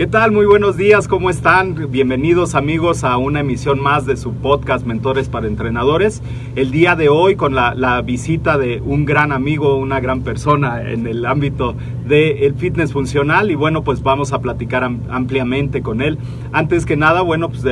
¿Qué tal? Muy buenos días, ¿cómo están? Bienvenidos amigos a una emisión más de su podcast Mentores para Entrenadores. El día de hoy con la, visita de un gran amigo, una gran persona en el ámbito del fitness funcional y bueno, pues vamos a platicar am ampliamente con él. Antes que nada, bueno, pues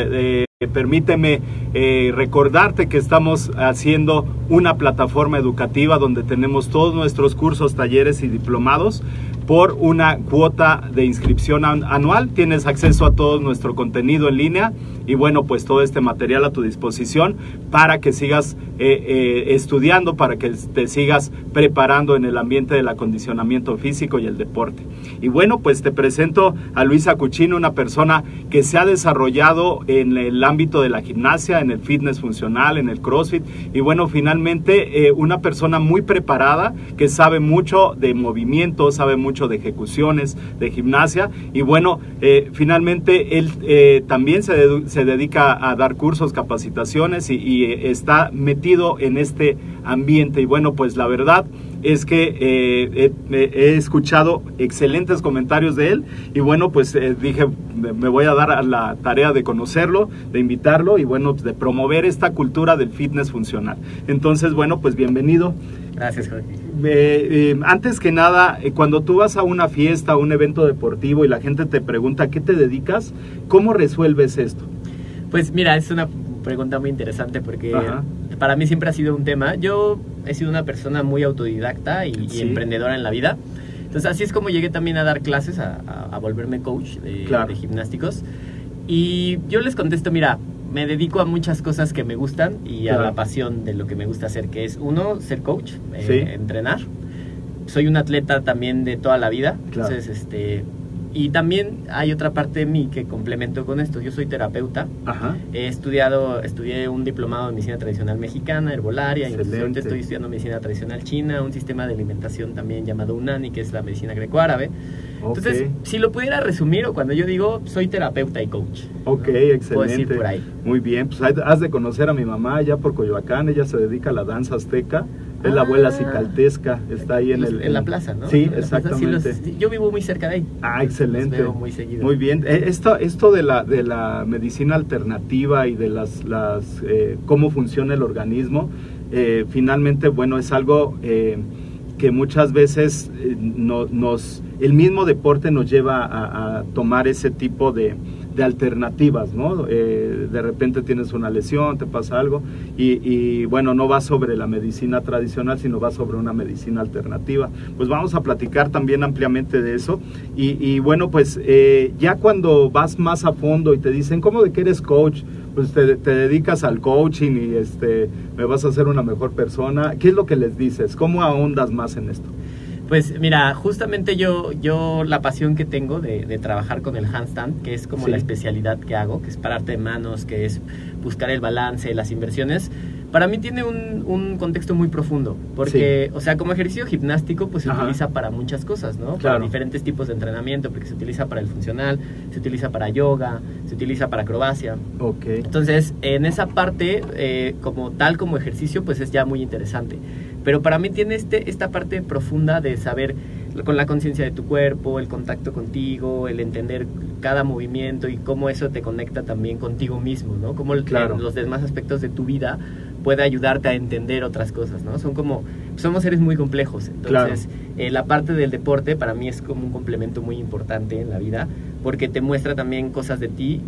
Permíteme eh, recordarte que estamos haciendo una plataforma educativa donde tenemos todos nuestros cursos, talleres y diplomados por una cuota de inscripción anual. Tienes acceso a todo nuestro contenido en línea y bueno, pues todo este material a tu disposición para que sigas eh, eh, estudiando, para que te sigas preparando en el ambiente del acondicionamiento físico y el deporte. Y bueno, pues te presento a Luisa Cuchino, una persona que se ha desarrollado en el ámbito de la gimnasia, en el fitness funcional, en el CrossFit y bueno, finalmente eh, una persona muy preparada que sabe mucho de movimiento, sabe mucho de ejecuciones, de gimnasia y bueno, eh, finalmente él eh, también se, se, dedica a dar cursos, capacitaciones y, eh, está metido en este ambiente y bueno, pues la verdad es que he, escuchado excelentes comentarios de él y bueno, pues dije, me voy a dar la tarea de conocerlo, de invitarlo y bueno, de promover esta cultura del fitness funcional. Entonces, bueno, pues bienvenido. Gracias, Jorge. Eh, antes que nada, cuando tú vas a una fiesta, a un evento deportivo y la gente te pregunta a qué te dedicas, ¿cómo resuelves esto? Pues mira, es una pregunta muy interesante porque Ajá. para mí siempre ha sido un tema. Yo he sido una persona muy autodidacta y, sí. y, emprendedora en la vida. Entonces así es como llegué también a dar clases, a, a, a volverme coach de, claro. de, gimnásticos. Y yo les contesto, mira, me dedico a muchas cosas que me gustan y claro. a la pasión de lo que me gusta hacer, que es uno, ser coach, eh, ¿Sí? entrenar. Soy un atleta también de toda la vida, claro. entonces este y también hay otra parte de mí que complemento con esto. Yo soy terapeuta. Ajá. He estudiado, estudié un diplomado en medicina tradicional mexicana, herbolaria. Excelente. Estoy estudiando medicina tradicional china, un sistema de alimentación también llamado UNANI, que es la medicina grecoárabe. Okay. Entonces, si lo pudiera resumir, o cuando yo digo soy terapeuta y coach. Ok, excelente. Puedo decir por ahí. Muy bien, pues has de conocer a mi mamá allá por Coyoacán. Ella se dedica a la danza azteca. Es ah, la abuela cicaltesca, está ahí en el... En la plaza, ¿no? Sí, exactamente. Sí los, yo vivo muy cerca de ahí. Ah, excelente. Los veo muy seguido. Muy bien. Esto, esto de, la, de la medicina alternativa y de las, las eh, cómo funciona el organismo, eh, finalmente, bueno, es algo eh, que muchas veces eh, no, nos... El mismo deporte nos lleva a, a tomar ese tipo de de alternativas, ¿no? Eh, de repente tienes una lesión, te pasa algo, y, bueno, no va sobre la medicina tradicional, sino va sobre una medicina alternativa. Pues vamos a platicar también ampliamente de eso. Y, y bueno, pues eh, ya cuando vas más a fondo y te dicen, ¿cómo de que eres coach? Pues te, te, dedicas al coaching y este, me vas a hacer una mejor persona. ¿Qué es lo que les dices? ¿Cómo ahondas más en esto? Pues mira, justamente yo, yo la pasión que tengo de, trabajar con el handstand, que es como la especialidad que hago, que es pararte de manos, que es buscar el balance, las inversiones, para mí tiene un, un contexto muy profundo, porque, o sea, como ejercicio gimnástico, pues se utiliza para muchas cosas, ¿no? Para diferentes tipos de entrenamiento, porque se utiliza para el funcional, se utiliza para yoga, se utiliza para acrobacia. Ok. Entonces, en esa parte, eh, como tal como ejercicio, pues es ya muy interesante. Pero para mí tiene este, esta parte profunda de saber con la conciencia de tu cuerpo, el contacto contigo, el entender cada movimiento y cómo eso te conecta también contigo mismo, ¿no? Cómo los demás aspectos de tu vida puede ayudarte a entender otras cosas, ¿no? Son como, somos seres muy complejos, entonces eh, la parte del deporte para mí es como un complemento muy importante en la vida, porque te muestra también cosas de ti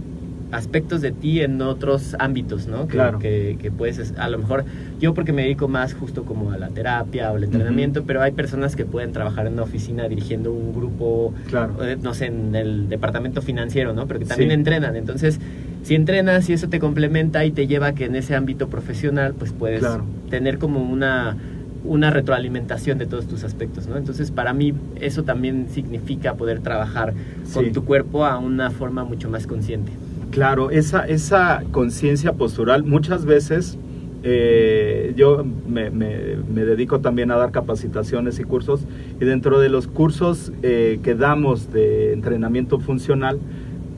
aspectos de ti en otros ámbitos, ¿no? Que, claro. que, puedes, a lo mejor, yo porque me dedico más justo como a la terapia o el entrenamiento, pero hay personas que pueden trabajar en una oficina dirigiendo un grupo, claro. Eh, no sé, en el departamento financiero, ¿no? Pero que también entrenan. Entonces, si entrenas y eso te complementa y te lleva a que en ese ámbito profesional, pues puedes tener como una una retroalimentación de todos tus aspectos, ¿no? Entonces, para mí eso también significa poder trabajar con tu cuerpo a una forma mucho más consciente. Claro, esa, esa conciencia postural muchas veces eh, yo me, dedico también a dar capacitaciones y cursos y dentro de los cursos eh, que damos de entrenamiento funcional,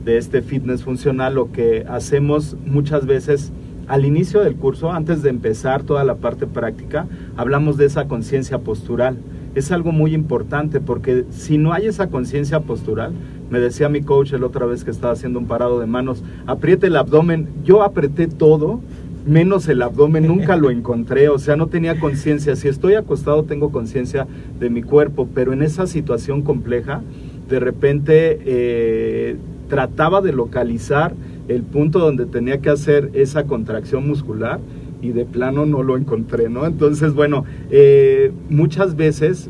de este fitness funcional, lo que hacemos muchas veces al inicio del curso, antes de empezar toda la parte práctica, hablamos de esa conciencia postural. Es algo muy importante porque si no hay esa conciencia postural, me decía mi coach el otra vez que estaba haciendo un parado de manos, apriete el abdomen. Yo apreté todo, menos el abdomen, nunca lo encontré, o sea, no tenía conciencia. Si estoy acostado tengo conciencia de mi cuerpo, pero en esa situación compleja, de repente eh, trataba de localizar el punto donde tenía que hacer esa contracción muscular y de plano no lo encontré, ¿no? Entonces, bueno, eh, muchas veces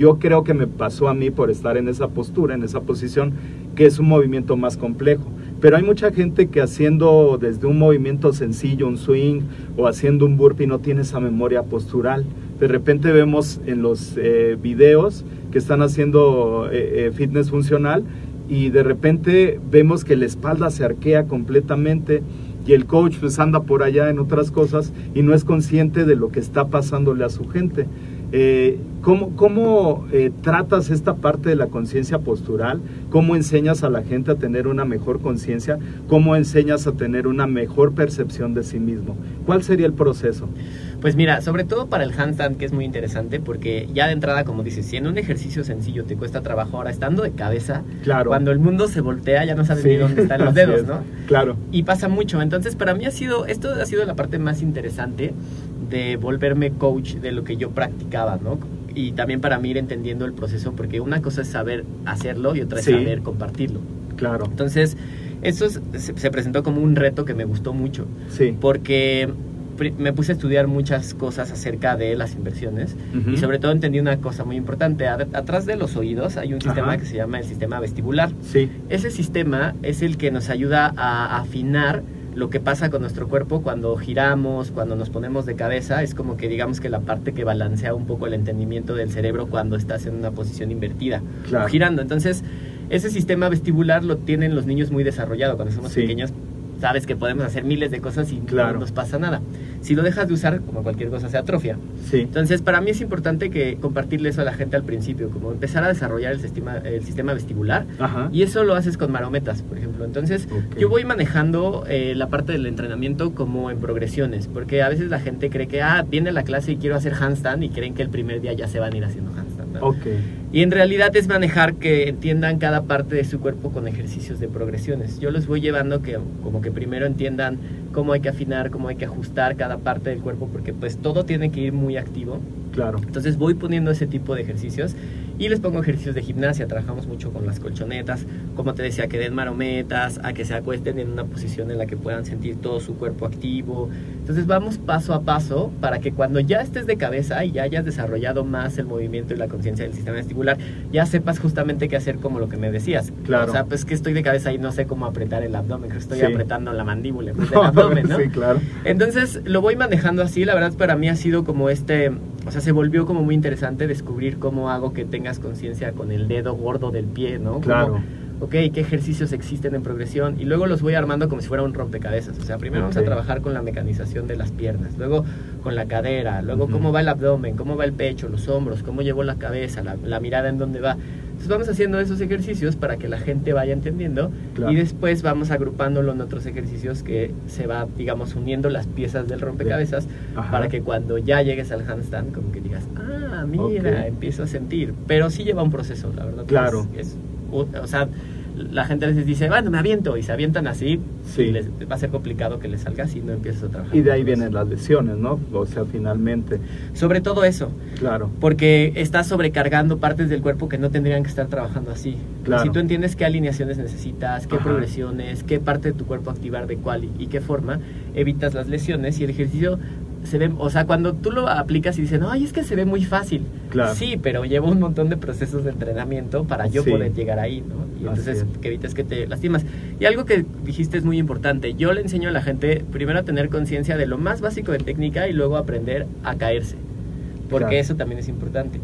yo creo que me pasó a mí por estar en esa postura, en esa posición, que es un movimiento más complejo. Pero hay mucha gente que haciendo desde un movimiento sencillo, un swing o haciendo un burpee no tiene esa memoria postural. De repente vemos en los eh, videos que están haciendo eh, eh, fitness funcional y de repente vemos que la espalda se arquea completamente y el coach pues anda por allá en otras cosas y no es consciente de lo que está pasándole a su gente. Eh, ¿Cómo, cómo eh, tratas esta parte de la conciencia postural? ¿Cómo enseñas a la gente a tener una mejor conciencia? ¿Cómo enseñas a tener una mejor percepción de sí mismo? ¿Cuál sería el proceso? Pues mira, sobre todo para el handstand, que es muy interesante, porque ya de entrada, como dices, si en un ejercicio sencillo te cuesta trabajo, ahora estando de cabeza, claro. cuando el mundo se voltea ya no sabes ni dónde están los dedos, ¿no? Claro. Y pasa mucho. Entonces, para mí ha sido, esto ha sido la parte más interesante de volverme coach de lo que yo practicaba, ¿no? Y también para mí ir entendiendo el proceso, porque una cosa es saber hacerlo y otra es saber compartirlo. Claro. Entonces, eso se, presentó como un reto que me gustó mucho. Sí. Porque me puse a estudiar muchas cosas acerca de las inversiones y sobre todo entendí una cosa muy importante. atrás de los oídos hay un sistema que se llama el sistema vestibular. Sí. Ese sistema es el que nos ayuda a afinar lo que pasa con nuestro cuerpo cuando giramos, cuando nos ponemos de cabeza, es como que digamos que la parte que balancea un poco el entendimiento del cerebro cuando estás en una posición invertida o girando. Entonces, ese sistema vestibular lo tienen los niños muy desarrollado cuando somos pequeños sabes que podemos hacer miles de cosas y no nos pasa nada. Si lo dejas de usar, como cualquier cosa, se atrofia. Sí. Entonces, para mí es importante que compartirle eso a la gente al principio, como empezar a desarrollar el sistema, el sistema vestibular. Y eso lo haces con marometas, por ejemplo. Entonces, yo voy manejando eh, la parte del entrenamiento como en progresiones, porque a veces la gente cree que, ah, viene la clase y quiero hacer handstand y creen que el primer día ya se van a ir haciendo handstand. Y en realidad es manejar que entiendan cada parte de su cuerpo con ejercicios de progresiones. Yo los voy llevando que como que primero entiendan cómo hay que afinar, cómo hay que ajustar cada parte del cuerpo, porque pues todo tiene que ir muy activo. Claro. Entonces voy poniendo ese tipo de ejercicios y les pongo ejercicios de gimnasia. Trabajamos mucho con las colchonetas, como te decía, que den marometas, a que se acuesten en una posición en la que puedan sentir todo su cuerpo activo. Entonces vamos paso a paso para que cuando ya estés de cabeza y ya hayas desarrollado más el movimiento y la conciencia del sistema vestibular, ya sepas justamente qué hacer como lo que me decías. Claro. O sea, pues que estoy de cabeza y no sé cómo apretar el abdomen, que estoy apretando la mandíbula vez del abdomen, ¿no? Sí, claro. Entonces lo voy manejando así, la verdad para mí ha sido como este o sea, se volvió como muy interesante descubrir cómo hago que conciencia con el dedo gordo del pie, ¿no? Claro. ok, qué ejercicios existen en progresión y luego los voy armando como si fuera un rompecabezas. O sea, primero vamos a trabajar con la mecanización de las piernas, luego con la cadera, luego cómo va el abdomen, cómo va el pecho, los hombros, cómo llevo la cabeza, la, la mirada en dónde va. Entonces vamos haciendo esos ejercicios para que la gente vaya entendiendo y después vamos agrupándolo en otros ejercicios que se va, digamos, uniendo las piezas del rompecabezas para que cuando ya llegues al handstand como que digas, ah, mira, empiezo a sentir. Pero sí lleva un proceso, la verdad. Claro. es, o sea, la gente a veces dice, bueno, me aviento, y se avientan así, sí. les, va a ser complicado que les salga si no empiezas a trabajar. Y de ahí vienen las lesiones, ¿no? O sea, finalmente. Sobre todo eso. Claro. Porque estás sobrecargando partes del cuerpo que no tendrían que estar trabajando así. Claro. Si tú entiendes qué alineaciones necesitas, qué progresiones, qué parte de tu cuerpo activar de cuál y qué forma, evitas las lesiones y el ejercicio se ve, o sea, cuando tú lo aplicas y dices, no, ay, es que se ve muy fácil. Claro. Sí, pero lleva un montón de procesos de entrenamiento para yo poder llegar ahí, ¿no? Y entonces que evites que te lastimas. Y algo que dijiste es muy importante. Yo le enseño a la gente primero a tener conciencia de lo más básico de técnica y luego aprender a caerse. Porque eso también es importante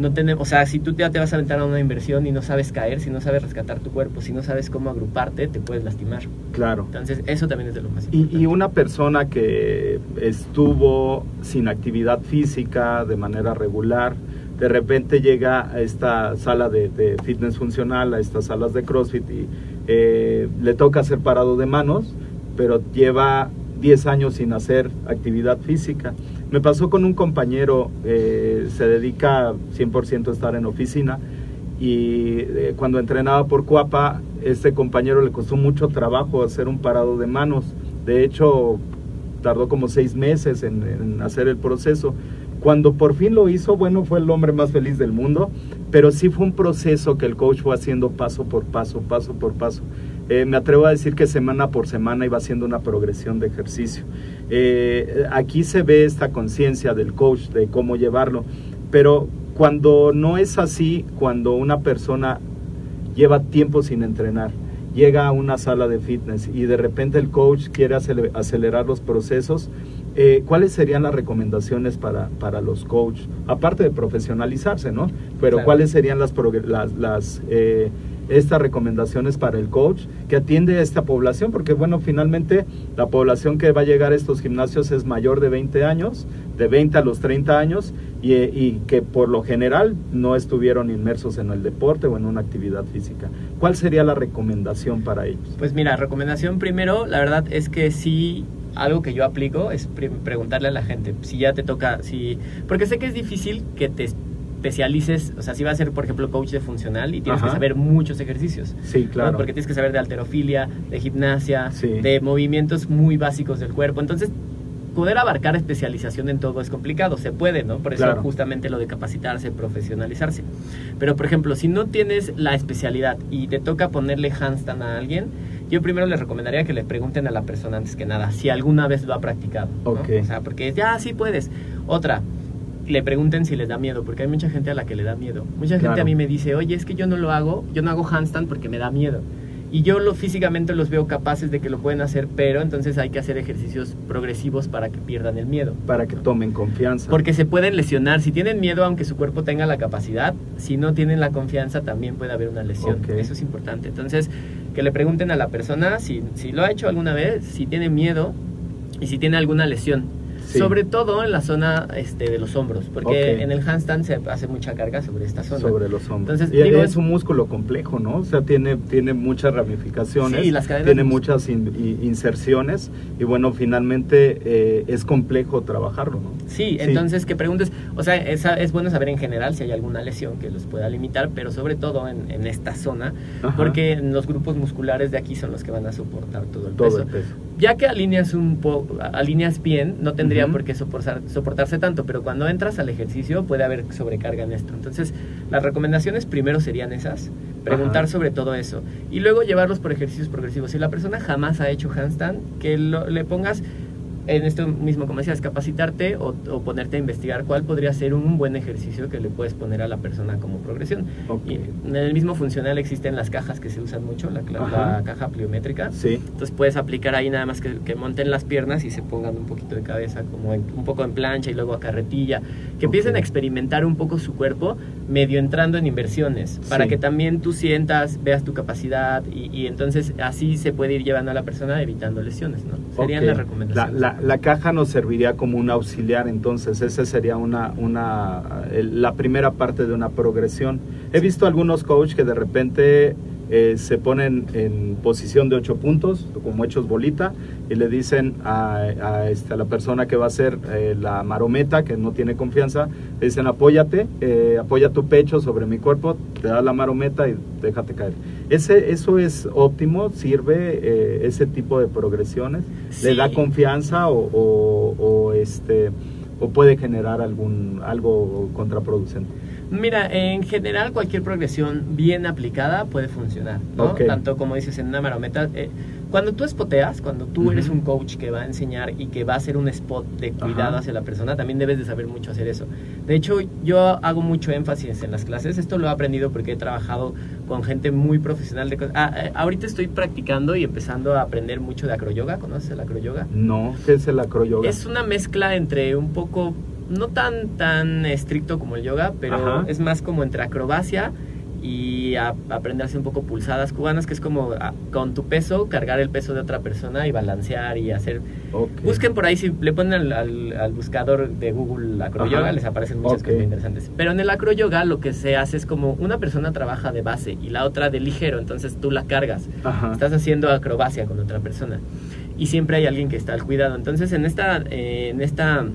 no tenemos, o sea, si tú ya te vas a aventar a una inversión y no sabes caer, si no sabes rescatar tu cuerpo, si no sabes cómo agruparte, te puedes lastimar. Claro. Entonces, eso también es de lo más importante. Y, una persona que estuvo sin actividad física de manera regular, de repente llega a esta sala de, fitness funcional, a estas salas de CrossFit y eh, le toca hacer parado de manos, pero lleva 10 años sin hacer actividad física. Me pasó con un compañero, eh, se dedica 100% a estar en oficina y eh, cuando entrenaba por Cuapa, este compañero le costó mucho trabajo hacer un parado de manos. De hecho, tardó como seis meses en, hacer el proceso. Cuando por fin lo hizo, bueno, fue el hombre más feliz del mundo, pero sí fue un proceso que el coach fue haciendo paso por paso, paso por paso. Eh, me atrevo a decir que semana por semana iba haciendo una progresión de ejercicio. Eh, aquí se ve esta conciencia del coach de cómo llevarlo, pero cuando no es así, cuando una persona lleva tiempo sin entrenar, llega a una sala de fitness y de repente el coach quiere acelerar los procesos, eh, ¿cuáles serían las recomendaciones para, para los coaches? Aparte de profesionalizarse, ¿no? Pero ¿cuáles serían las, las, las estas recomendaciones para el coach que atiende a esta población, porque bueno, finalmente la población que va a llegar a estos gimnasios es mayor de 20 años, de 20 a los 30 años, y, que por lo general no estuvieron inmersos en el deporte o en una actividad física. ¿Cuál sería la recomendación para ellos? Pues mira, recomendación primero, la verdad es que sí algo que yo aplico es preguntarle a la gente si ya te toca, si porque sé que es difícil que te especialices, o sea, si vas a ser, por ejemplo, coach de funcional y tienes que saber muchos ejercicios. Sí, claro. Porque tienes que saber de alterofilia, de gimnasia, de movimientos muy básicos del cuerpo. Entonces, poder abarcar especialización en todo es complicado, se puede, ¿no? Por eso justamente lo de capacitarse, profesionalizarse. Pero, por ejemplo, si no tienes la especialidad y te toca ponerle handstand a alguien, yo primero les recomendaría que le pregunten a la persona antes que nada si alguna vez lo ha practicado. ¿no? O sea, porque ya sí puedes. Otra, le pregunten si les da miedo, porque hay mucha gente a la que le da miedo. Mucha gente a mí me dice, oye, es que yo no lo hago, yo no hago handstand porque me da miedo. Y yo lo, físicamente los veo capaces de que lo pueden hacer, pero entonces hay que hacer ejercicios progresivos para que pierdan el miedo. Para que tomen confianza. Porque se pueden lesionar. Si tienen miedo, aunque su cuerpo tenga la capacidad, si no tienen la confianza, también puede haber una lesión. Eso es importante. Entonces, que le pregunten a la persona si, si lo ha hecho alguna vez, si tiene miedo y si tiene alguna lesión sobre todo en la zona este, de los hombros, porque en el handstand se hace mucha carga sobre esta zona. Sobre los hombros. Entonces, digo, es un músculo complejo, ¿no? O sea, tiene, tiene muchas ramificaciones, sí, las tiene muchas inserciones y bueno, finalmente eh, es complejo trabajarlo, ¿no? Sí, entonces que preguntes, o sea, es, es, bueno saber en general si hay alguna lesión que los pueda limitar, pero sobre todo en, en esta zona, porque los grupos musculares de aquí son los que van a soportar todo el todo El peso. Ya que alineas un poco, alineas bien, no tendría porque soportar, soportarse tanto, pero cuando entras al ejercicio puede haber sobrecarga en esto. Entonces, las recomendaciones primero serían esas, preguntar sobre todo eso y luego llevarlos por ejercicios progresivos. Si la persona jamás ha hecho handstand, que le pongas en esto mismo, como decías, capacitarte o, ponerte a investigar cuál podría ser un buen ejercicio que le puedes poner a la persona como progresión. Y en el mismo funcional existen las cajas que se usan mucho, la, caja pliométrica. Sí. Entonces puedes aplicar ahí nada más que, que, monten las piernas y se pongan un poquito de cabeza, como un poco en plancha y luego a carretilla. Que empiecen a experimentar un poco su cuerpo, medio entrando en inversiones, para que también tú sientas, veas tu capacidad y, entonces así se puede ir llevando a la persona evitando lesiones, ¿no? Serían las recomendaciones. La, la, caja nos serviría como un auxiliar, entonces esa sería una, una, la primera parte de una progresión. He visto algunos coaches que de repente eh, se ponen en posición de ocho puntos, como hechos bolita, y le dicen a, este, la persona que va a hacer eh, la marometa, que no tiene confianza, le dicen apóyate, eh, apoya tu pecho sobre mi cuerpo, te da la marometa y déjate caer. Ese, ¿Eso es óptimo? ¿Sirve ese tipo de progresiones? ¿Le da confianza o, o, este, o puede generar algún, algo contraproducente? Mira, en general cualquier progresión bien aplicada puede funcionar, ¿no? Tanto como dices en una marometa. Eh, cuando tú espoteas, cuando tú eres un coach que va a enseñar y que va a hacer un spot de cuidado hacia la persona, también debes de saber mucho hacer eso. De hecho, yo hago mucho énfasis en las clases. Esto lo he aprendido porque he trabajado con gente muy profesional de cosas. Ah, eh, ahorita estoy practicando y empezando a aprender mucho de acroyoga. ¿Conoces el acroyoga? No, ¿qué es el acroyoga? Es una mezcla entre un poco no tan, tan estricto como el yoga, pero es más como entre acrobacia y a, aprenderse un poco pulsadas cubanas, que es como con tu peso cargar el peso de otra persona y balancear y hacer... Busquen por ahí, si le ponen al, buscador de Google acroyoga, les aparecen muchas cosas interesantes. Pero en el acroyoga lo que se hace es como una persona trabaja de base y la otra de ligero, entonces tú la cargas. Estás haciendo acrobacia con otra persona. Y siempre hay alguien que está al cuidado. Entonces en esta... Eh, en esta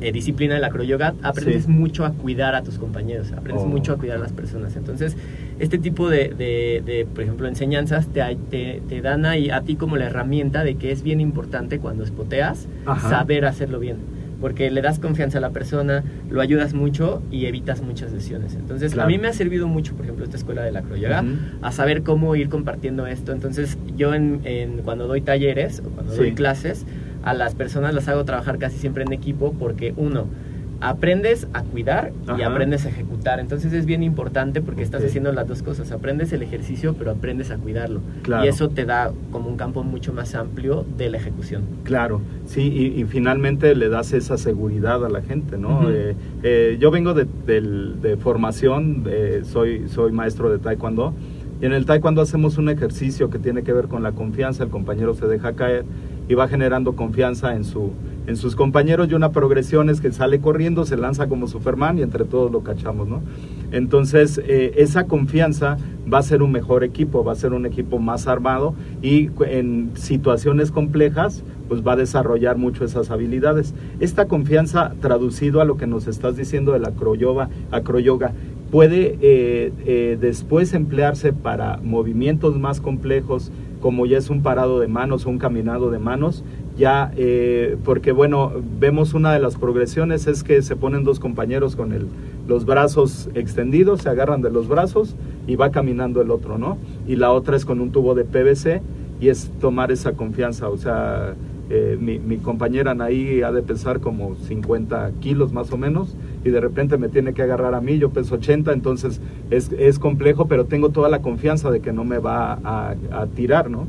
eh, disciplina del acroyoga, aprendes mucho a cuidar a tus compañeros, aprendes oh. mucho a cuidar a las personas. Entonces, este tipo de, de, por ejemplo, enseñanzas te, te, dan ahí a ti como la herramienta de que es bien importante cuando espoteas saber hacerlo bien. Porque le das confianza a la persona, lo ayudas mucho y evitas muchas lesiones. Entonces, a mí me ha servido mucho, por ejemplo, esta escuela del acroyoga, a saber cómo ir compartiendo esto. Entonces, yo en, en cuando doy talleres o cuando doy clases, a las personas las hago trabajar casi siempre en equipo porque uno, aprendes a cuidar y aprendes a ejecutar. Entonces es bien importante porque estás haciendo las dos cosas. Aprendes el ejercicio, pero aprendes a cuidarlo. Y eso te da como un campo mucho más amplio de la ejecución. Claro, sí, y, finalmente le das esa seguridad a la gente, ¿no? Eh, eh, yo vengo de, de formación, soy, soy maestro de taekwondo. Y en el taekwondo hacemos un ejercicio que tiene que ver con la confianza, el compañero se deja caer y va generando confianza en, su, en sus compañeros y una progresión es que sale corriendo, se lanza como Superman y entre todos lo cachamos, ¿no? Entonces, eh, esa confianza va a ser un mejor equipo, va a ser un equipo más armado y en situaciones complejas, pues va a desarrollar mucho esas habilidades. Esta confianza, traducido a lo que nos estás diciendo de la acroyoga, puede eh, eh, después emplearse para movimientos más complejos, como ya es un parado de manos o un caminado de manos, ya, eh, porque bueno, vemos una de las progresiones es que se ponen dos compañeros con el, los brazos extendidos, se agarran de los brazos y va caminando el otro, ¿no? Y la otra es con un tubo de PVC y es tomar esa confianza, o sea, eh, mi, mi, compañera Anaí ha de pesar como 50 kilos más o menos y de repente me tiene que agarrar a mí, yo peso 80, entonces es, es complejo, pero tengo toda la confianza de que no me va a, tirar, ¿no?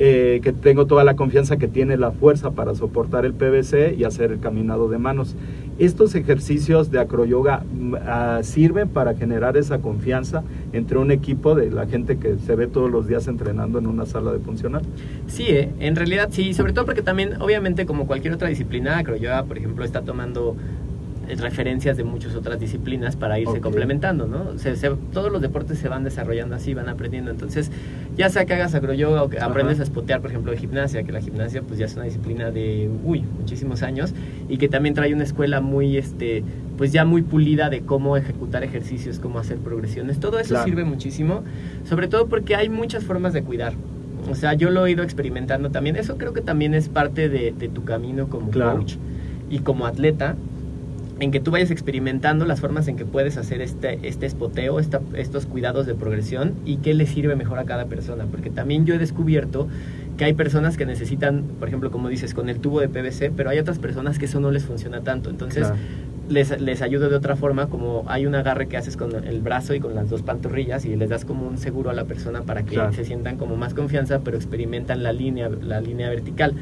Eh, que tengo toda la confianza que tiene la fuerza para soportar el PVC y hacer el caminado de manos. Estos ejercicios de acroyoga ah, sirven para generar esa confianza entre un equipo de la gente que se ve todos los días entrenando en una sala de funcional. Sí, eh, en realidad sí, sobre todo porque también, obviamente, como cualquier otra disciplina, acroyoga, por ejemplo, está tomando referencias de muchas otras disciplinas para irse complementando, ¿no? todos los deportes se van desarrollando así, van aprendiendo. Entonces, ya sea que hagas agroyoga o que aprendes a spotear, por ejemplo, de gimnasia, que la gimnasia pues ya es una disciplina de, uy, muchísimos años y que también trae una escuela muy, este, pues ya muy pulida de cómo ejecutar ejercicios, cómo hacer progresiones. Todo eso sirve muchísimo, sobre todo porque hay muchas formas de cuidar. O sea, yo lo he ido experimentando también. Eso creo que también es parte de, tu camino como coach y como atleta en que tú vayas experimentando las formas en que puedes hacer este, este espoteo, estos cuidados de progresión y qué le sirve mejor a cada persona. Porque también yo he descubierto que hay personas que necesitan, por ejemplo, como dices, con el tubo de PVC, pero hay otras personas que eso no les funciona tanto. Entonces, les, les ayudo de otra forma, como hay un agarre que haces con el brazo y con las dos pantorrillas y les das como un seguro a la persona para que se sientan como más confianza, pero experimentan la línea, la línea vertical.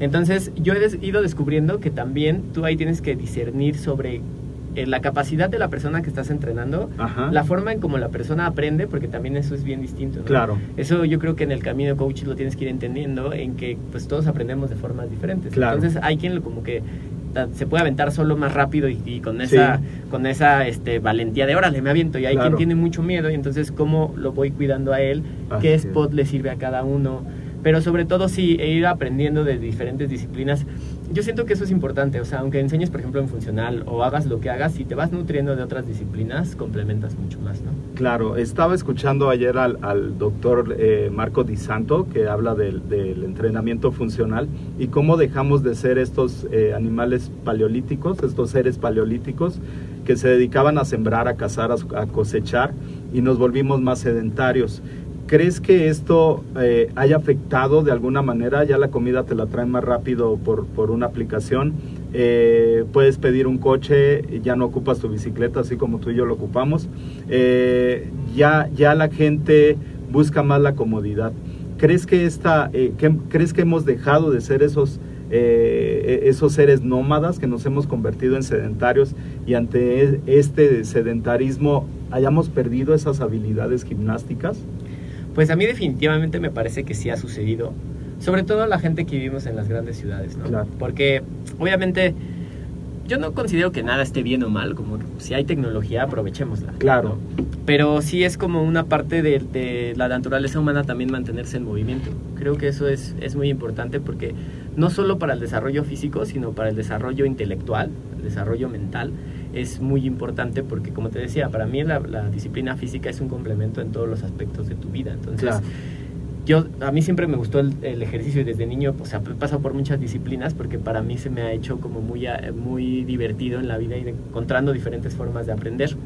Entonces, yo he ido descubriendo que también tú ahí tienes que discernir sobre eh, la capacidad de la persona que estás entrenando, la forma en cómo la persona aprende, porque también eso es bien distinto. Claro. Eso yo creo que en el camino de coaching lo tienes que ir entendiendo, en que pues todos aprendemos de formas diferentes. Entonces hay quien como que se puede aventar solo más rápido y, con esa con esa este valentía de órale me aviento y hay quien tiene mucho miedo y entonces cómo lo voy cuidando a él qué spot le sirve a cada uno pero sobre todo sí ir aprendiendo de diferentes disciplinas yo siento que eso es importante, o sea, aunque enseñes, por ejemplo, en funcional o hagas lo que hagas, si te vas nutriendo de otras disciplinas, complementas mucho más, ¿no? Claro, estaba escuchando ayer al, doctor eh, Marco Di Santo, que habla del, entrenamiento funcional y cómo dejamos de ser estos eh, animales paleolíticos, estos seres paleolíticos que se dedicaban a sembrar, a cazar, a cosechar y nos volvimos más sedentarios. ¿Crees que esto eh, haya afectado de alguna manera? Ya la comida te la traen más rápido por, por una aplicación. Eh, puedes pedir un coche, ya no ocupas tu bicicleta, así como tú y yo lo ocupamos. Eh, ya, ya la gente busca más la comodidad. ¿Crees que, esta, ¿crees que hemos dejado de ser esos, esos seres nómadas que nos hemos convertido en sedentarios y ante e, este sedentarismo hayamos perdido esas habilidades gimnásticas? Pues a mí definitivamente me parece que sí ha sucedido. Sobre todo la gente que vivimos en las grandes ciudades, ¿no? Claro. Porque obviamente yo no considero que nada esté bien o mal, como si hay tecnología aprovechémosla. Claro. Pero sí es como una parte de, la naturaleza humana también mantenerse en movimiento. Creo que eso es, es muy importante porque no solo para el desarrollo físico, sino para el desarrollo intelectual, el desarrollo mental es muy importante porque, como te decía, para mí la, disciplina física es un complemento en todos los aspectos de tu vida. Entonces, yo, a mí siempre me gustó el, ejercicio y desde niño, o sea, he pasado por muchas disciplinas porque para mí se me ha hecho como muy, muy divertido en la vida ir encontrando diferentes formas de aprender.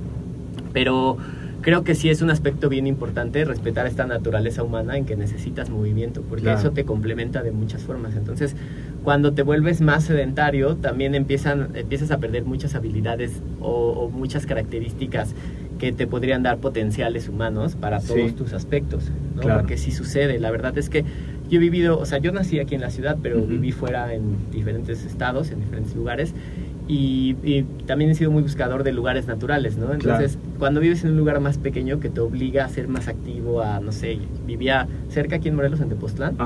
Pero creo que sí es un aspecto bien importante respetar esta naturaleza humana en que necesitas movimiento, porque eso te complementa de muchas formas. Entonces, cuando te vuelves más sedentario, también empiezan, empiezas a perder muchas habilidades o, muchas características que te podrían dar potenciales humanos para todos tus aspectos, ¿no? Porque sí sucede. La verdad es que yo he vivido, o sea, yo nací aquí en la ciudad, pero viví fuera en diferentes estados, en diferentes lugares, y, también he sido muy buscador de lugares naturales, ¿no? Entonces, cuando vives en un lugar más pequeño que te obliga a ser más activo, a, no sé, vivía cerca aquí en Morelos, en Tepoztlán,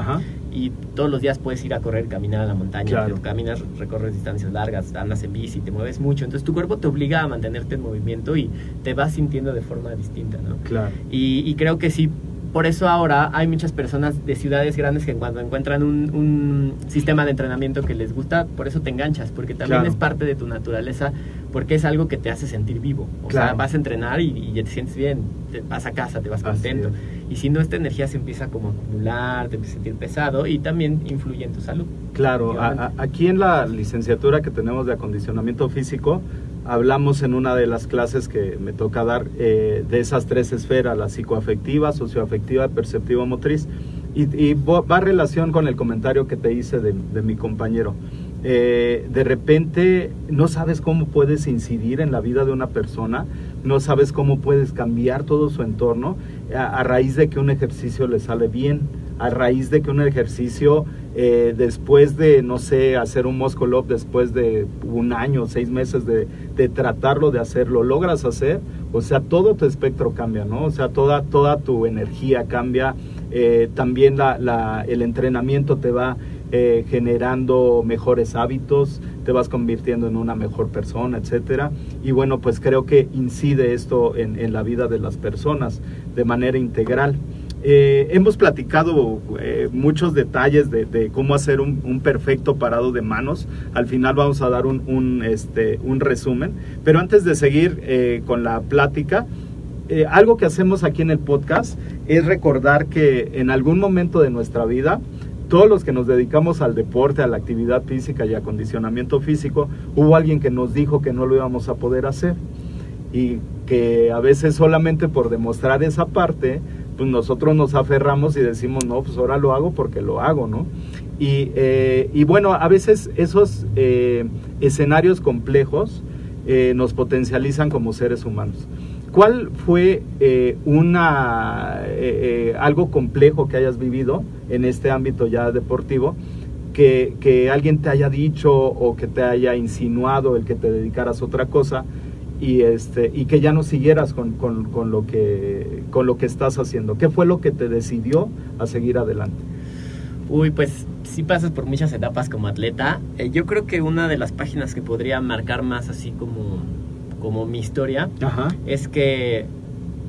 y todos los días puedes ir a correr, caminar a la montaña, caminas, recorres distancias largas, andas en bici, te mueves mucho, entonces tu cuerpo te obliga a mantenerte en movimiento y te vas sintiendo de forma distinta, ¿no? Claro. Y, y creo que sí por eso ahora hay muchas personas de ciudades grandes que cuando encuentran un, sistema de entrenamiento que les gusta, por eso te enganchas, porque también es parte de tu naturaleza, porque es algo que te hace sentir vivo. O sea, vas a entrenar y, ya te sientes bien, te vas a casa, te vas contento. Y si no, esta energía se empieza como a acumular, te empieza a sentir pesado y también influye en tu salud. Claro, aquí en la licenciatura que tenemos de acondicionamiento físico, hablamos en una de las clases que me toca dar eh, de esas tres esferas, la psicoafectiva, socioafectiva, perceptiva, motriz, y, va relación con el comentario que te hice de, mi compañero. Eh, de repente no sabes cómo puedes incidir en la vida de una persona, no sabes cómo puedes cambiar todo su entorno a raíz de que un ejercicio le sale bien a raíz de que un ejercicio, eh, después de, no sé, hacer un muscle up, después de un año, seis meses de, tratarlo, de hacerlo, logras hacer, o sea, todo tu espectro cambia, ¿no? O sea, toda, toda tu energía cambia, eh, también la, el entrenamiento te va eh, generando mejores hábitos, te vas convirtiendo en una mejor persona, etcétera. Y bueno, pues creo que incide esto en la vida de las personas de manera integral. Eh, hemos platicado eh, muchos detalles de, cómo hacer un, perfecto parado de manos. Al final vamos a dar un, este, un resumen. Pero antes de seguir eh, con la plática, algo que hacemos aquí en el podcast es recordar que en algún momento de nuestra vida, todos los que nos dedicamos al deporte, a la actividad física y acondicionamiento físico, hubo alguien que nos dijo que no lo íbamos a poder hacer. Y que a veces solamente por demostrar esa parte pues nosotros nos aferramos y decimos, no, pues ahora lo hago porque lo hago, ¿no? Y, eh, y bueno, a veces esos eh, escenarios complejos eh, nos potencializan como seres humanos. ¿Cuál fue una, algo complejo que hayas vivido en este ámbito ya deportivo? Que, que, alguien te haya dicho o que te haya insinuado el que te dedicaras a otra cosa y, este, y que ya no siguieras con, con, con, lo que, con lo que estás haciendo. ¿Qué fue lo que te decidió a seguir adelante? Uy, pues sí pasas por muchas etapas como atleta. Eh, yo creo que una de las páginas que podría marcar más así como, como mi historia es que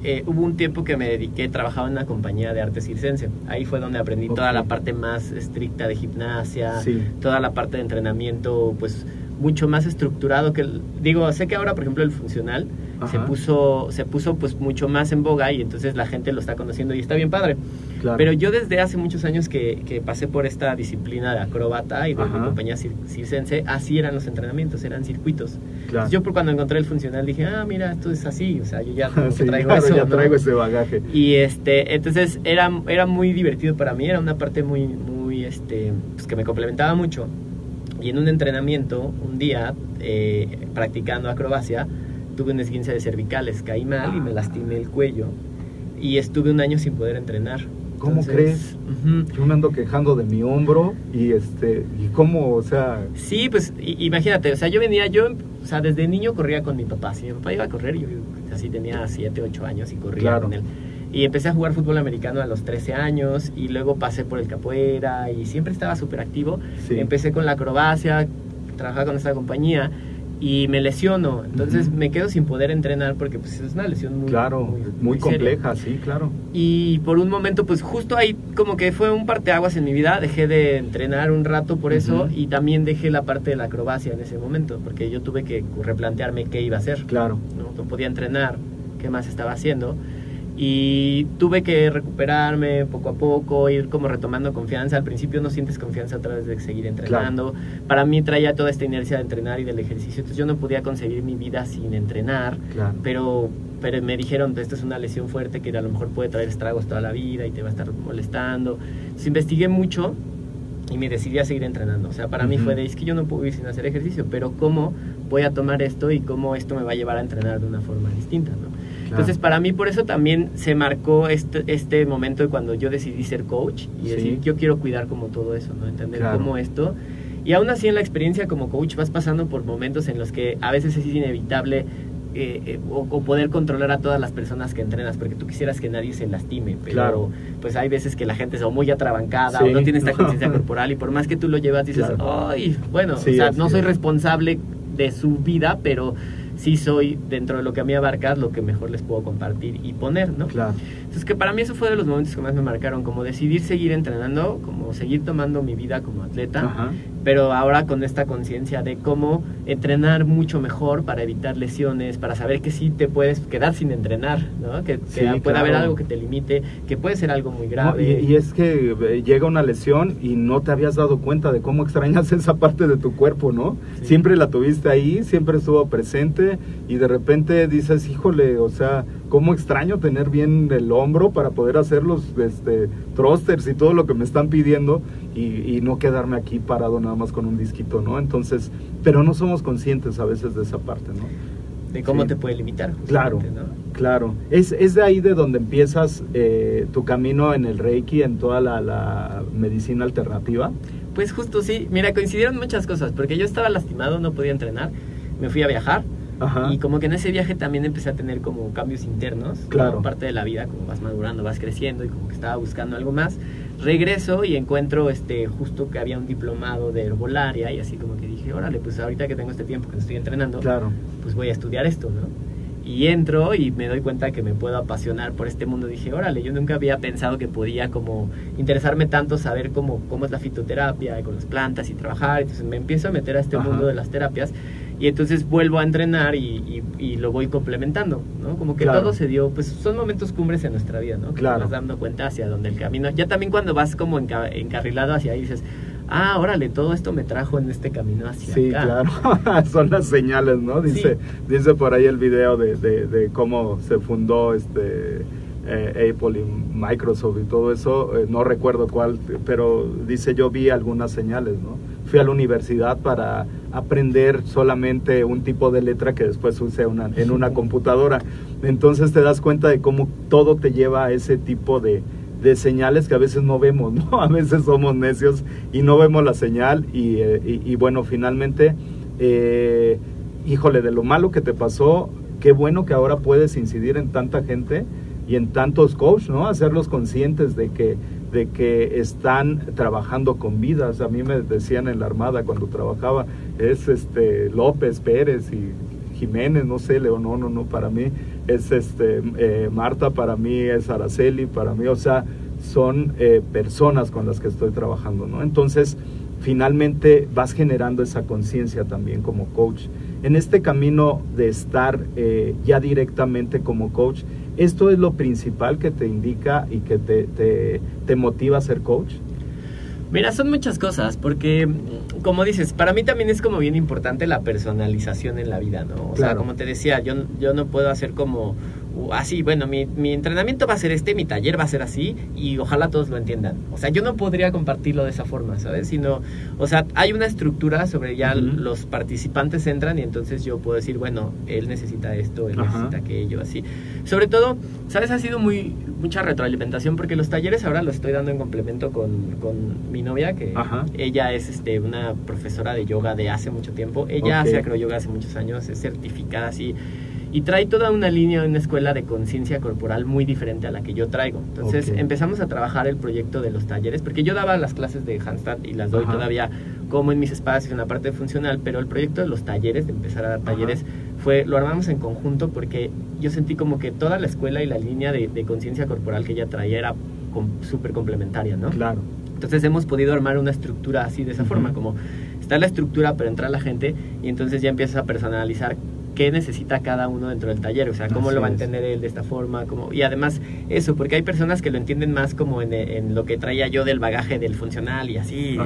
eh, hubo un tiempo que me dediqué, trabajaba en una compañía de arte circense. Ahí fue donde aprendí toda la parte más estricta de gimnasia, toda la parte de entrenamiento, pues mucho más estructurado que digo sé que ahora por ejemplo el funcional se puso se puso pues mucho más en boga y entonces la gente lo está conociendo y está bien padre. Pero yo desde hace muchos años que, que, pasé por esta disciplina de acróbata y de mi compañía circense así eran los entrenamientos eran circuitos. Yo por cuando encontré el funcional dije ah mira esto es así o sea yo ya traigo eso ya traigo ese bagaje. Y este entonces era era muy divertido para mí era una parte muy muy este pues que me complementaba mucho y en un entrenamiento, un día, eh, practicando acrobacia, tuve un esguince de cervicales, caí mal y me lastimé el cuello. Y estuve un año sin poder entrenar. ¿Cómo crees? Yo me ando quejando de mi hombro y este, y cómo, o sea... Sí, pues imagínate, o sea, yo venía, yo, o sea, desde niño corría con mi papá. Si mi papá iba a correr, yo así tenía 7, 8 años y corría con él. Y empecé a jugar fútbol americano a los 13 años y luego pasé por el capoeira y siempre estaba súper activo. Empecé con la acrobacia, trabajaba con esta compañía y me lesiono. Entonces me quedo sin poder entrenar porque pues es una lesión muy Claro, muy, compleja, sí, claro. Y por un momento pues justo ahí como que fue un parteaguas en mi vida, dejé de entrenar un rato por eso y también dejé la parte de la acrobacia en ese momento porque yo tuve que replantearme qué iba a hacer. Claro. No, no podía entrenar, qué más estaba haciendo y tuve que recuperarme poco a poco, ir como retomando confianza. Al principio no sientes confianza a través de seguir entrenando. Para mí traía toda esta inercia de entrenar y del ejercicio, entonces yo no podía conseguir mi vida sin entrenar, pero, pero me dijeron, esta es una lesión fuerte que a lo mejor puede traer estragos toda la vida y te va a estar molestando. Entonces investigué mucho y me decidí a seguir entrenando. O sea, para mí fue de, es que yo no puedo ir sin hacer ejercicio, pero ¿cómo voy a tomar esto y cómo esto me va a llevar a entrenar de una forma distinta? ¿no? Entonces, para mí, por eso también se marcó este, este momento de cuando yo decidí ser coach y decir, yo quiero cuidar como todo eso, ¿no? Entender cómo esto. Y aún así, en la experiencia como coach, vas pasando por momentos en los que a veces es inevitable eh, eh, o, poder controlar a todas las personas que entrenas, porque tú quisieras que nadie se lastime, pero claro. pues hay veces que la gente es muy atrabancada o no tiene esta conciencia corporal y por más que tú lo llevas dices, ay, bueno, o sea, no soy responsable de su vida, pero sí soy, dentro de lo que a mí abarca, lo que mejor les puedo compartir y poner, ¿no? Claro. Entonces, que para mí eso fue de los momentos que más me marcaron, como decidir seguir entrenando, como seguir tomando mi vida como atleta, pero ahora con esta conciencia de cómo entrenar mucho mejor para evitar lesiones, para saber que sí te puedes quedar sin entrenar, ¿no? Que, puede haber algo que te limite, que puede ser algo muy grave. y, es que eh, llega una lesión y no te habías dado cuenta de cómo extrañas esa parte de tu cuerpo, ¿no? Siempre la tuviste ahí, siempre estuvo presente y de repente dices, híjole, o sea, cómo extraño tener bien el hombro para poder hacer los este, thrusters y todo lo que me están pidiendo y, no quedarme aquí parado nada más con un disquito, ¿no? Entonces, pero no somos conscientes a veces de esa parte, ¿no? De cómo te puede limitar. Claro, claro. Es, es de ahí de donde empiezas eh, tu camino en el Reiki, en toda la, la medicina alternativa. Pues justo sí, mira, coincidieron muchas cosas, porque yo estaba lastimado, no podía entrenar, me fui a viajar, y como que en ese viaje también empecé a tener como cambios internos, claro. parte de la vida, como vas madurando, vas creciendo y como que estaba buscando algo más. Regreso y encuentro este justo que había un diplomado de herbolaria y así como que dije, órale, pues ahorita que tengo este tiempo que estoy entrenando, claro. pues voy a estudiar esto, ¿no? Y entro y me doy cuenta que me puedo apasionar por este mundo. Dije, órale, yo nunca había pensado que podía como interesarme tanto saber cómo, cómo es la fitoterapia y con las plantas y trabajar. Entonces me empiezo a meter a este mundo de las terapias y entonces vuelvo a entrenar y, y, lo voy complementando, ¿no? Como que todo se dio, pues son momentos cumbres en nuestra vida, ¿no? Que claro. vas dando cuenta hacia donde el camino, ya también cuando vas como encarrilado hacia ahí dices, ah, órale, todo esto me trajo en este camino hacia sí, claro, son las señales, ¿no? Dice, dice por ahí el video de, de, de cómo se fundó este eh, Apple y Microsoft y todo eso, eh, no recuerdo cuál, pero dice yo vi algunas señales, ¿no? Fui a la universidad para aprender solamente un tipo de letra que después use una, en una computadora. Entonces te das cuenta de cómo todo te lleva a ese tipo de, de señales que a veces no vemos, ¿no? A veces somos necios y no vemos la señal y, y, bueno, finalmente, híjole, de lo malo que te pasó, qué bueno que ahora puedes incidir en tanta gente y en tantos coaches, ¿no? Hacerlos conscientes de que, de que están trabajando con vidas. A mí me decían en la Armada cuando trabajaba, es este López, Pérez y Jiménez, no sé, Leo, no, no, no, para mí es este eh, Marta, para mí es Araceli, para mí, o sea, son eh, personas con las que estoy trabajando, ¿no? Entonces, finalmente vas generando esa conciencia también como coach. En este camino de estar eh, ya directamente como coach, ¿esto es lo principal que te indica y que te, te, motiva a ser coach? Mira, son muchas cosas, porque como dices, para mí también es como bien importante la personalización en la vida, ¿no? O sea, como te decía, yo, yo no puedo hacer como así, bueno, mi, mi, entrenamiento va a ser este, mi taller va a ser así y ojalá todos lo entiendan. O sea, yo no podría compartirlo de esa forma, ¿sabes? Sino, o sea, hay una estructura sobre ya los participantes entran y entonces yo puedo decir, bueno, él necesita esto, él necesita aquello, así. Sobre todo, ¿sabes? Ha sido muy mucha retroalimentación porque los talleres ahora los estoy dando en complemento con, con mi novia, que ella es este, una profesora de yoga de hace mucho tiempo. Ella hace acroyoga hace muchos años, es certificada así y trae toda una línea de una escuela de conciencia corporal muy diferente a la que yo traigo. Entonces empezamos a trabajar el proyecto de los talleres, porque yo daba las clases de handstand y las doy todavía como en mis espacios, en la parte funcional, pero el proyecto de los talleres, de empezar a dar talleres, fue, lo armamos en conjunto porque yo sentí como que toda la escuela y la línea de, conciencia corporal que ella traía era súper complementaria, ¿no? Claro. Entonces hemos podido armar una estructura así, de esa forma, como está la estructura, pero entra la gente y entonces ya empiezas a personalizar qué necesita cada uno dentro del taller, o sea, cómo lo va a entender él de esta forma, como, y además eso, porque hay personas que lo entienden más como en, lo que traía yo del bagaje del funcional y así,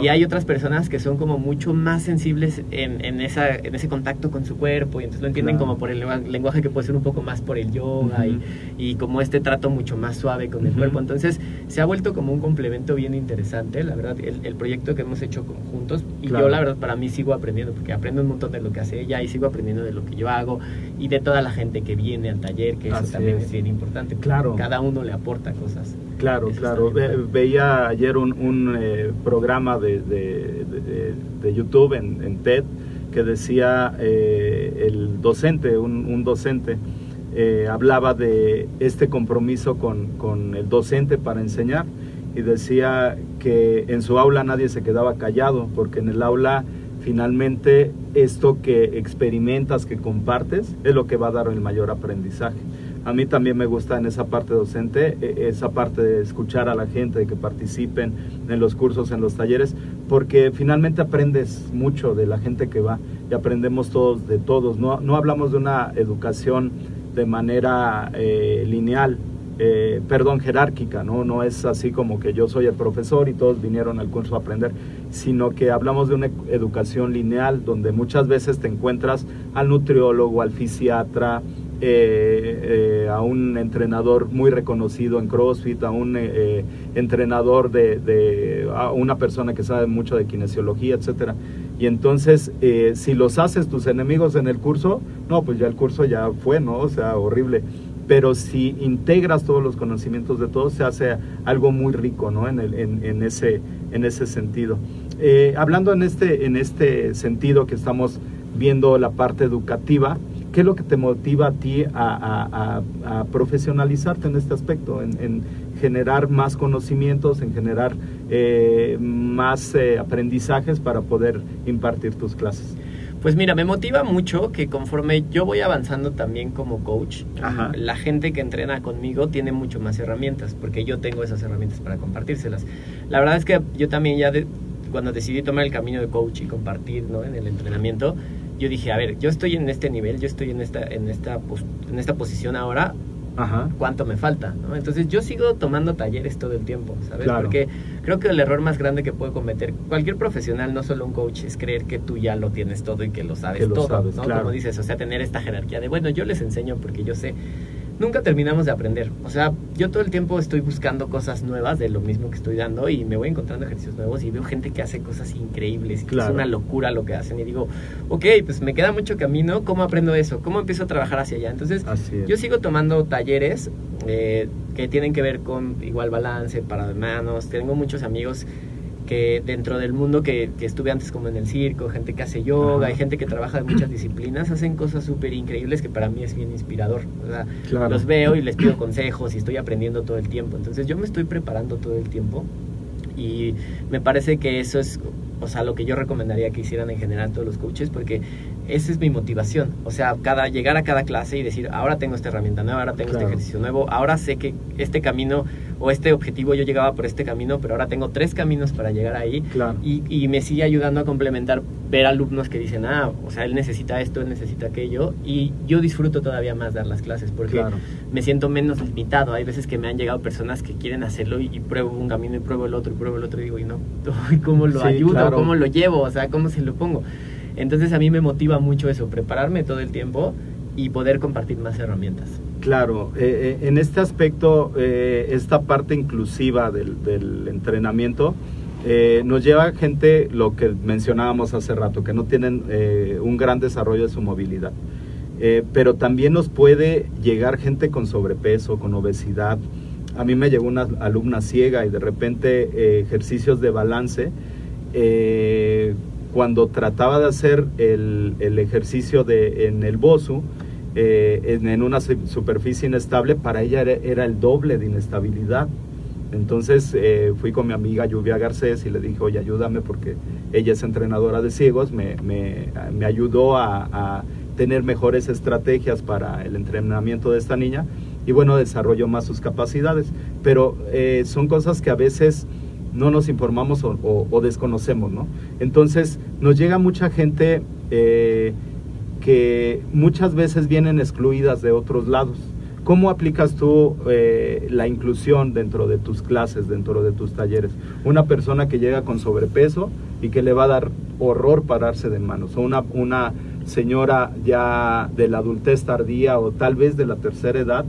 y hay otras personas que son como mucho más sensibles en, en, esa, en ese contacto con su cuerpo, y entonces lo entienden como por el lenguaje que puede ser un poco más por el yoga y, y, como este trato mucho más suave con el cuerpo, entonces se ha vuelto como un complemento bien interesante, la verdad, el, el proyecto que hemos hecho conjuntos, y yo la verdad para mí sigo aprendiendo, porque aprendo un montón de lo que hace ella y sigo aprendiendo de lo que yo hago y de toda la gente que viene al taller, que eso también es. bien importante. Claro. Cada uno le aporta cosas. Claro, claro. veía ayer un, eh, programa de, de, YouTube en, TED que decía eh, el docente, un, docente, eh, hablaba de este compromiso con, con el docente para enseñar y decía que en su aula nadie se quedaba callado porque en el aula finalmente esto que experimentas, que compartes, es lo que va a dar el mayor aprendizaje. A mí también me gusta en esa parte docente, e, esa parte de escuchar a la gente, de que participen en los cursos, en los talleres, porque finalmente aprendes mucho de la gente que va y aprendemos todos de todos. No, no hablamos de una educación de manera eh, lineal, eh, perdón, jerárquica, ¿no? No es así como que yo soy el profesor y todos vinieron al curso a aprender, sino que hablamos de una educación lineal donde muchas veces te encuentras al nutriólogo, al fisiatra, eh, eh, a un entrenador muy reconocido en CrossFit, a un entrenador de, a una persona que sabe mucho de kinesiología, etcétera. Y entonces, si los haces tus enemigos en el curso, no, pues ya el curso ya fue, ¿no? O sea, horrible pero si integras todos los conocimientos de todos, se hace algo muy rico ¿no? en, el, en, ese, en ese sentido. Eh, hablando en este, en este sentido que estamos viendo la parte educativa, ¿qué es lo que te motiva a ti a, profesionalizarte en este aspecto, en, generar más conocimientos, en generar eh, más eh, aprendizajes para poder impartir tus clases? Pues mira, me motiva mucho que conforme yo voy avanzando también como coach, la gente que entrena conmigo tiene mucho más herramientas, porque yo tengo esas herramientas para compartírselas. La verdad es que yo también ya cuando decidí tomar el camino de coach y compartir ¿no? en el entrenamiento, yo dije, a ver, yo estoy en este nivel, yo estoy en esta, en esta, en esta posición ahora, cuánto me falta, ¿no? Entonces yo sigo tomando talleres todo el tiempo, ¿sabes? Porque creo que el error más grande que puede cometer cualquier profesional, no solo un coach, es creer que tú ya lo tienes todo y que lo sabes todo, ¿no? Como dices, o sea, tener esta jerarquía de, bueno, yo les enseño porque yo sé. Nunca terminamos de aprender. O sea, yo todo el tiempo estoy buscando cosas nuevas de lo mismo que estoy dando y me voy encontrando ejercicios nuevos y veo gente que hace cosas increíbles. Es una locura lo que hacen y digo, ok, pues me queda mucho camino, ¿cómo aprendo eso? ¿Cómo empiezo a trabajar hacia allá? Entonces, yo sigo tomando talleres eh, que tienen que ver con igual balance para manos. Tengo muchos amigos que dentro del mundo que, estuve antes como en el circo, gente que hace yoga, hay gente que trabaja de muchas disciplinas, hacen cosas súper increíbles que para mí es bien inspirador. Los veo y les pido consejos y estoy aprendiendo todo el tiempo. Entonces yo me estoy preparando todo el tiempo y me parece que eso es o sea, lo que yo recomendaría que hicieran en general todos los coaches, porque esa es mi motivación. O sea, cada, llegar a cada clase y decir, ahora tengo esta herramienta nueva, ahora tengo este ejercicio nuevo, ahora sé que este camino o este objetivo yo llegaba por este camino, pero ahora tengo tres caminos para llegar ahí. Y, y, me sigue ayudando a complementar ver alumnos que dicen, ah, o sea, él necesita esto, él necesita aquello. Y yo disfruto todavía más dar las clases porque me siento menos limitado. Hay veces que me han llegado personas que quieren hacerlo y, pruebo un camino y pruebo el otro y pruebo el otro y digo, y no, ¿cómo lo ayudo? ¿Cómo lo llevo? O sea, ¿cómo se lo pongo? Entonces a mí me motiva mucho eso, prepararme todo el tiempo y poder compartir más herramientas. Claro, eh, eh, en este aspecto, eh, esta parte inclusiva del, entrenamiento nos lleva a gente, lo que mencionábamos hace rato, que no tienen un gran desarrollo de su movilidad. pero también nos puede llegar gente con sobrepeso, con obesidad. A mí me llegó una alumna ciega y de repente ejercicios de balance cuando trataba de hacer el, ejercicio de, en el BOSU, eh, en, una superficie inestable, para ella era, el doble de inestabilidad. Entonces eh, fui con mi amiga Lluvia Garcés y le dije, oye, ayúdame porque ella es entrenadora de ciegos, me, ayudó a, tener mejores estrategias para el entrenamiento de esta niña y bueno, desarrolló más sus capacidades. Pero eh, son cosas que a veces no nos informamos o, desconocemos, ¿no? Entonces nos llega mucha gente eh, que muchas veces vienen excluidas de otros lados. ¿Cómo aplicas tú eh, la inclusión dentro de tus clases, dentro de tus talleres? Una persona que llega con sobrepeso y que le va a dar horror pararse de manos, o una, una señora ya de la adultez tardía o tal vez de la tercera edad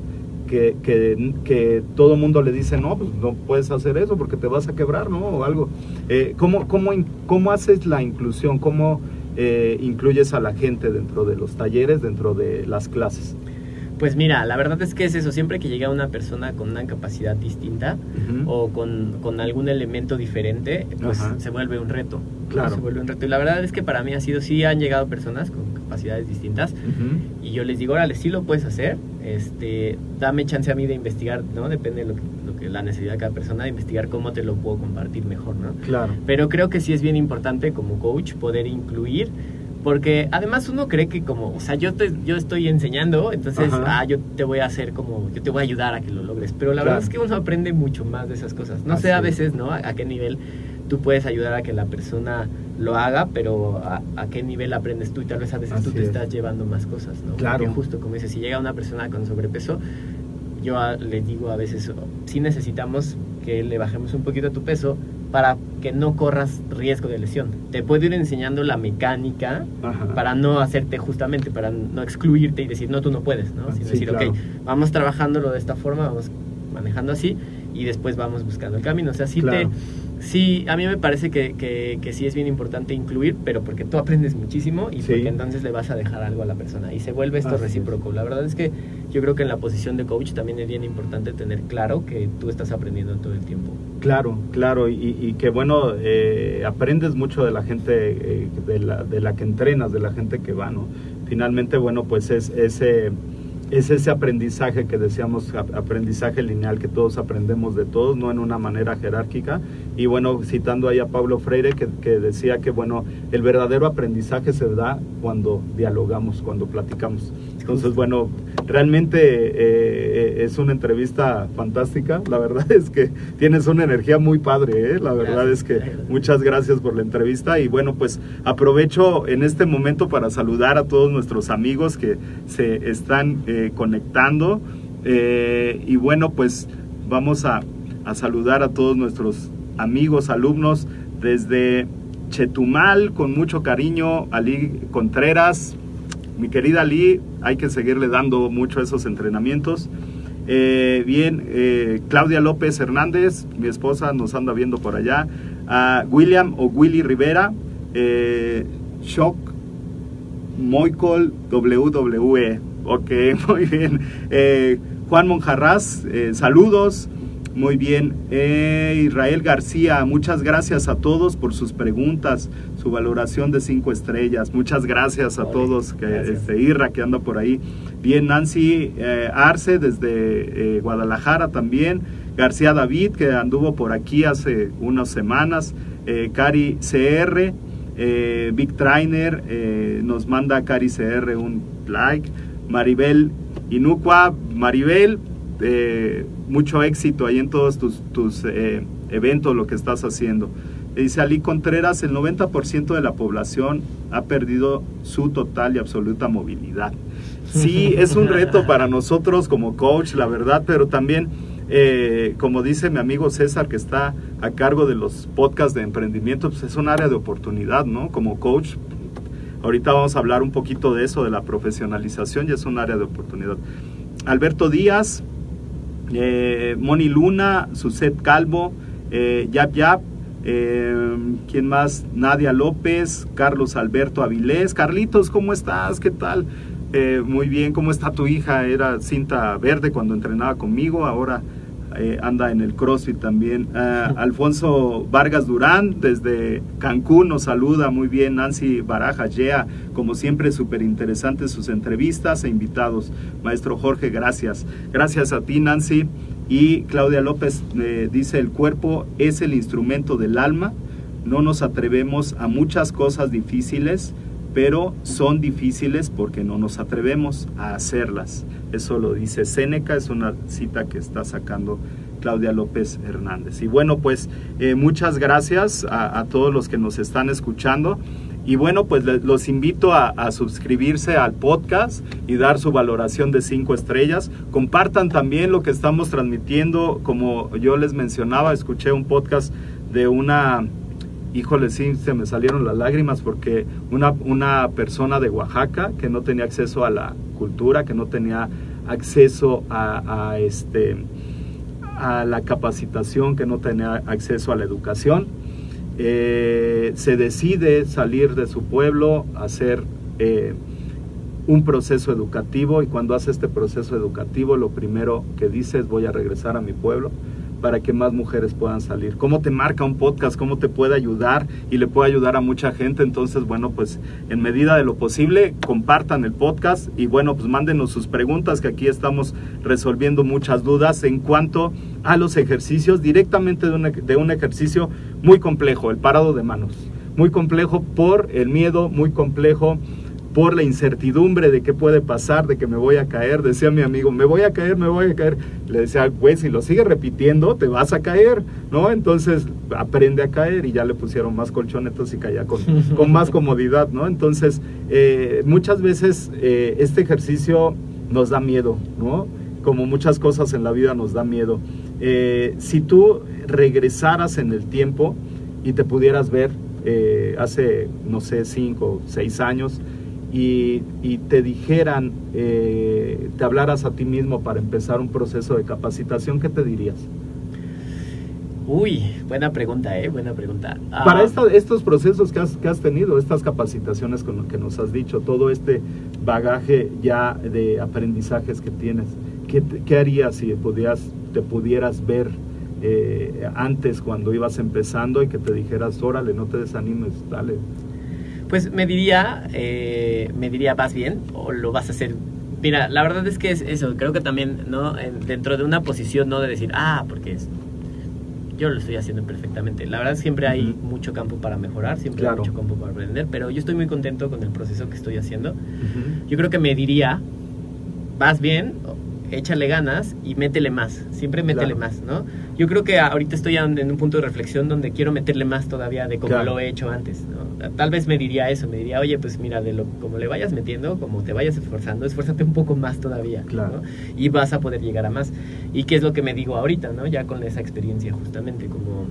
que, que, que todo mundo le dice, no, pues no puedes hacer eso porque te vas a quebrar, ¿no? O algo. Eh, ¿cómo, cómo, cómo, haces la inclusión? ¿Cómo eh, incluyes a la gente dentro de los talleres, dentro de las clases? Pues mira, la verdad es que es eso, siempre que llega una persona con una capacidad distinta o con, con, algún elemento diferente, pues se vuelve un reto. Claro. Se vuelve un reto. Y la verdad es que para mí ha sido, sí han llegado personas con capacidades distintas y yo les digo, órale, sí lo puedes hacer, este, dame chance a mí de investigar, ¿no? Depende de lo que, lo que la necesidad de cada persona, de investigar cómo te lo puedo compartir mejor, ¿no? Claro. Pero creo que sí es bien importante como coach poder incluir porque además uno cree que como, o sea, yo, te, yo estoy enseñando, entonces, ah, yo te voy a hacer como, yo te voy a ayudar a que lo logres. Pero la verdad es que uno aprende mucho más de esas cosas. No sé a veces, ¿no? A, qué nivel tú puedes ayudar a que la persona lo haga, pero a, qué nivel aprendes tú y tal vez a veces tú te estás llevando más cosas, ¿no? Claro. Porque justo como dices, si llega una persona con sobrepeso, yo le digo a veces, sí necesitamos que le bajemos un poquito tu peso, para que no corras riesgo de lesión. Te puedo ir enseñando la mecánica para no hacerte justamente, para no excluirte y decir, no, tú no puedes, ¿no? Sino decir, ok, vamos trabajándolo de esta forma, vamos manejando así y después vamos buscando el camino. O sea, sí te Sí, a mí me parece que, que, sí es bien importante incluir, pero porque tú aprendes muchísimo y porque entonces le vas a dejar algo a la persona y se vuelve esto recíproco. La verdad es que yo creo que en la posición de coach también es bien importante tener claro que tú estás aprendiendo todo el tiempo. Claro, claro, y, que bueno, eh, aprendes mucho de la gente, eh, de, la, de la que entrenas, de la gente que va, ¿no? Finalmente, bueno, pues es ese es ese aprendizaje que decíamos, aprendizaje lineal, que todos aprendemos de todos, no en una manera jerárquica. Y bueno, citando ahí a Pablo Freire, que, que decía que bueno, el verdadero aprendizaje se da cuando dialogamos, cuando platicamos. Entonces, bueno, realmente eh, eh, es una entrevista fantástica. La verdad es que tienes una energía muy padre. ¿eh? La verdad es que muchas gracias por la entrevista. Y bueno, pues aprovecho en este momento para saludar a todos nuestros amigos que se están conectando. y bueno, pues vamos a, a saludar a todos nuestros amigos, alumnos desde Chetumal, con mucho cariño, Ali Contreras, mi querida Lee, hay que seguirle dando mucho esos entrenamientos. Eh, bien, eh, Claudia López Hernández, mi esposa, nos anda viendo por allá. William o Willy Rivera, eh, Shock, Moicol WWE. Ok, muy bien. Juan Monjarraz, saludos. Muy bien. Israel García, muchas gracias a todos por sus preguntas, su valoración de cinco estrellas. Muchas gracias a todos, que, este, Irra que anda por ahí. Bien, Nancy eh, Arce desde eh, Guadalajara también. García David, que anduvo por aquí hace unas semanas. Cari CR, Big Trainer, nos manda Cari CR un like. Maribel Inuqua, Maribel, mucho éxito ahí en todos tus, tus eh, eventos, lo que estás haciendo. Dice Ali Contreras, el 90% de la población ha perdido su total y absoluta movilidad. Sí, es un reto para nosotros como coach, la verdad, pero también, eh, como dice mi amigo César, que está a cargo de los podcasts de emprendimiento, pues es un área de oportunidad, ¿no? Como coach, ahorita vamos a hablar un poquito de eso, de la profesionalización, y es un área de oportunidad. Alberto Díaz, eh, Moni Luna, Suset Calvo, eh, Yap Yap, eh, ¿quién más? Nadia López, Carlos Alberto Avilés. Carlitos, ¿cómo estás? ¿Qué tal? Eh, muy bien, ¿cómo está tu hija? Era cinta verde cuando entrenaba conmigo, ahora eh, anda en el CrossFit también. Ah, Alfonso Vargas Durán, desde Cancún, nos saluda muy bien. Nancy Baraja Yea, como siempre, súper interesantes sus entrevistas e invitados. Maestro Jorge, gracias. Gracias a ti, Nancy. Y Claudia López eh, dice, el cuerpo es el instrumento del alma. No nos atrevemos a muchas cosas difíciles, pero son difíciles porque no nos atrevemos a hacerlas. Eso lo dice Séneca, es una cita que está sacando Claudia López Hernández. Y bueno, pues eh, muchas gracias a, todos los que nos están escuchando. Y bueno, pues los invito a, a, suscribirse al podcast y dar su valoración de cinco estrellas. Compartan también lo que estamos transmitiendo. Como yo les mencionaba, escuché un podcast de una híjole, sí, se me salieron las lágrimas porque una, una persona de Oaxaca que no tenía acceso a la cultura, que no tenía acceso a, este, a la capacitación, que no tenía acceso a la educación, eh, se decide salir de su pueblo, hacer eh, un proceso educativo y cuando hace este proceso educativo lo primero que dice es voy a regresar a mi pueblo para que más mujeres puedan salir. ¿Cómo te marca un podcast? ¿Cómo te puede ayudar? Y le puede ayudar a mucha gente. Entonces, bueno, pues en medida de lo posible, compartan el podcast y bueno, pues mándenos sus preguntas, que aquí estamos resolviendo muchas dudas en cuanto a los ejercicios, directamente de un, de un ejercicio muy complejo, el parado de manos. Muy complejo por el miedo, muy complejo por la incertidumbre de qué puede pasar, de que me voy a caer. Decía mi amigo, me voy a caer, me voy a caer. Le decía, pues si lo sigues repitiendo, te vas a caer, ¿no? Entonces aprende a caer y ya le pusieron más colchonetas y caía con, con más comodidad, ¿no? Entonces, eh, muchas veces eh, este ejercicio nos da miedo, ¿no? Como muchas cosas en la vida nos da miedo. Eh, si tú regresaras en el tiempo y te pudieras ver hace, no sé, cinco, o seis años, y, te dijeran, eh, te hablaras a ti mismo para empezar un proceso de capacitación, ¿qué te dirías? Uy, buena pregunta, ¿eh? Buena pregunta. Ah, para estos procesos que has, que has tenido, estas capacitaciones con lo que nos has dicho, todo este bagaje ya de aprendizajes que tienes, ¿qué, qué harías si pudieras, te pudieras ver eh, antes cuando ibas empezando y que te dijeras, órale, no te desanimes, dale, pues me diría, eh, me diría, vas bien o lo vas a hacer. Mira, la verdad es que es eso, creo que también, ¿no? dentro de una posición, no de decir, ah, porque es, yo lo estoy haciendo perfectamente. La verdad siempre hay mucho campo para mejorar, siempre hay mucho campo para aprender, pero yo estoy muy contento con el proceso que estoy haciendo. Yo creo que me diría, vas bien, échale ganas y métele más, siempre métele más, ¿no? Yo creo que ahorita estoy en un punto de reflexión donde quiero meterle más todavía de como lo he hecho antes, ¿no? Tal vez me diría eso, me diría, oye, pues mira, de lo como le vayas metiendo, como te vayas esforzando, esfuérzate un poco más todavía, claro. Y vas a poder llegar a más. ¿Y qué es lo que me digo ahorita, ¿no? Ya con esa experiencia justamente, como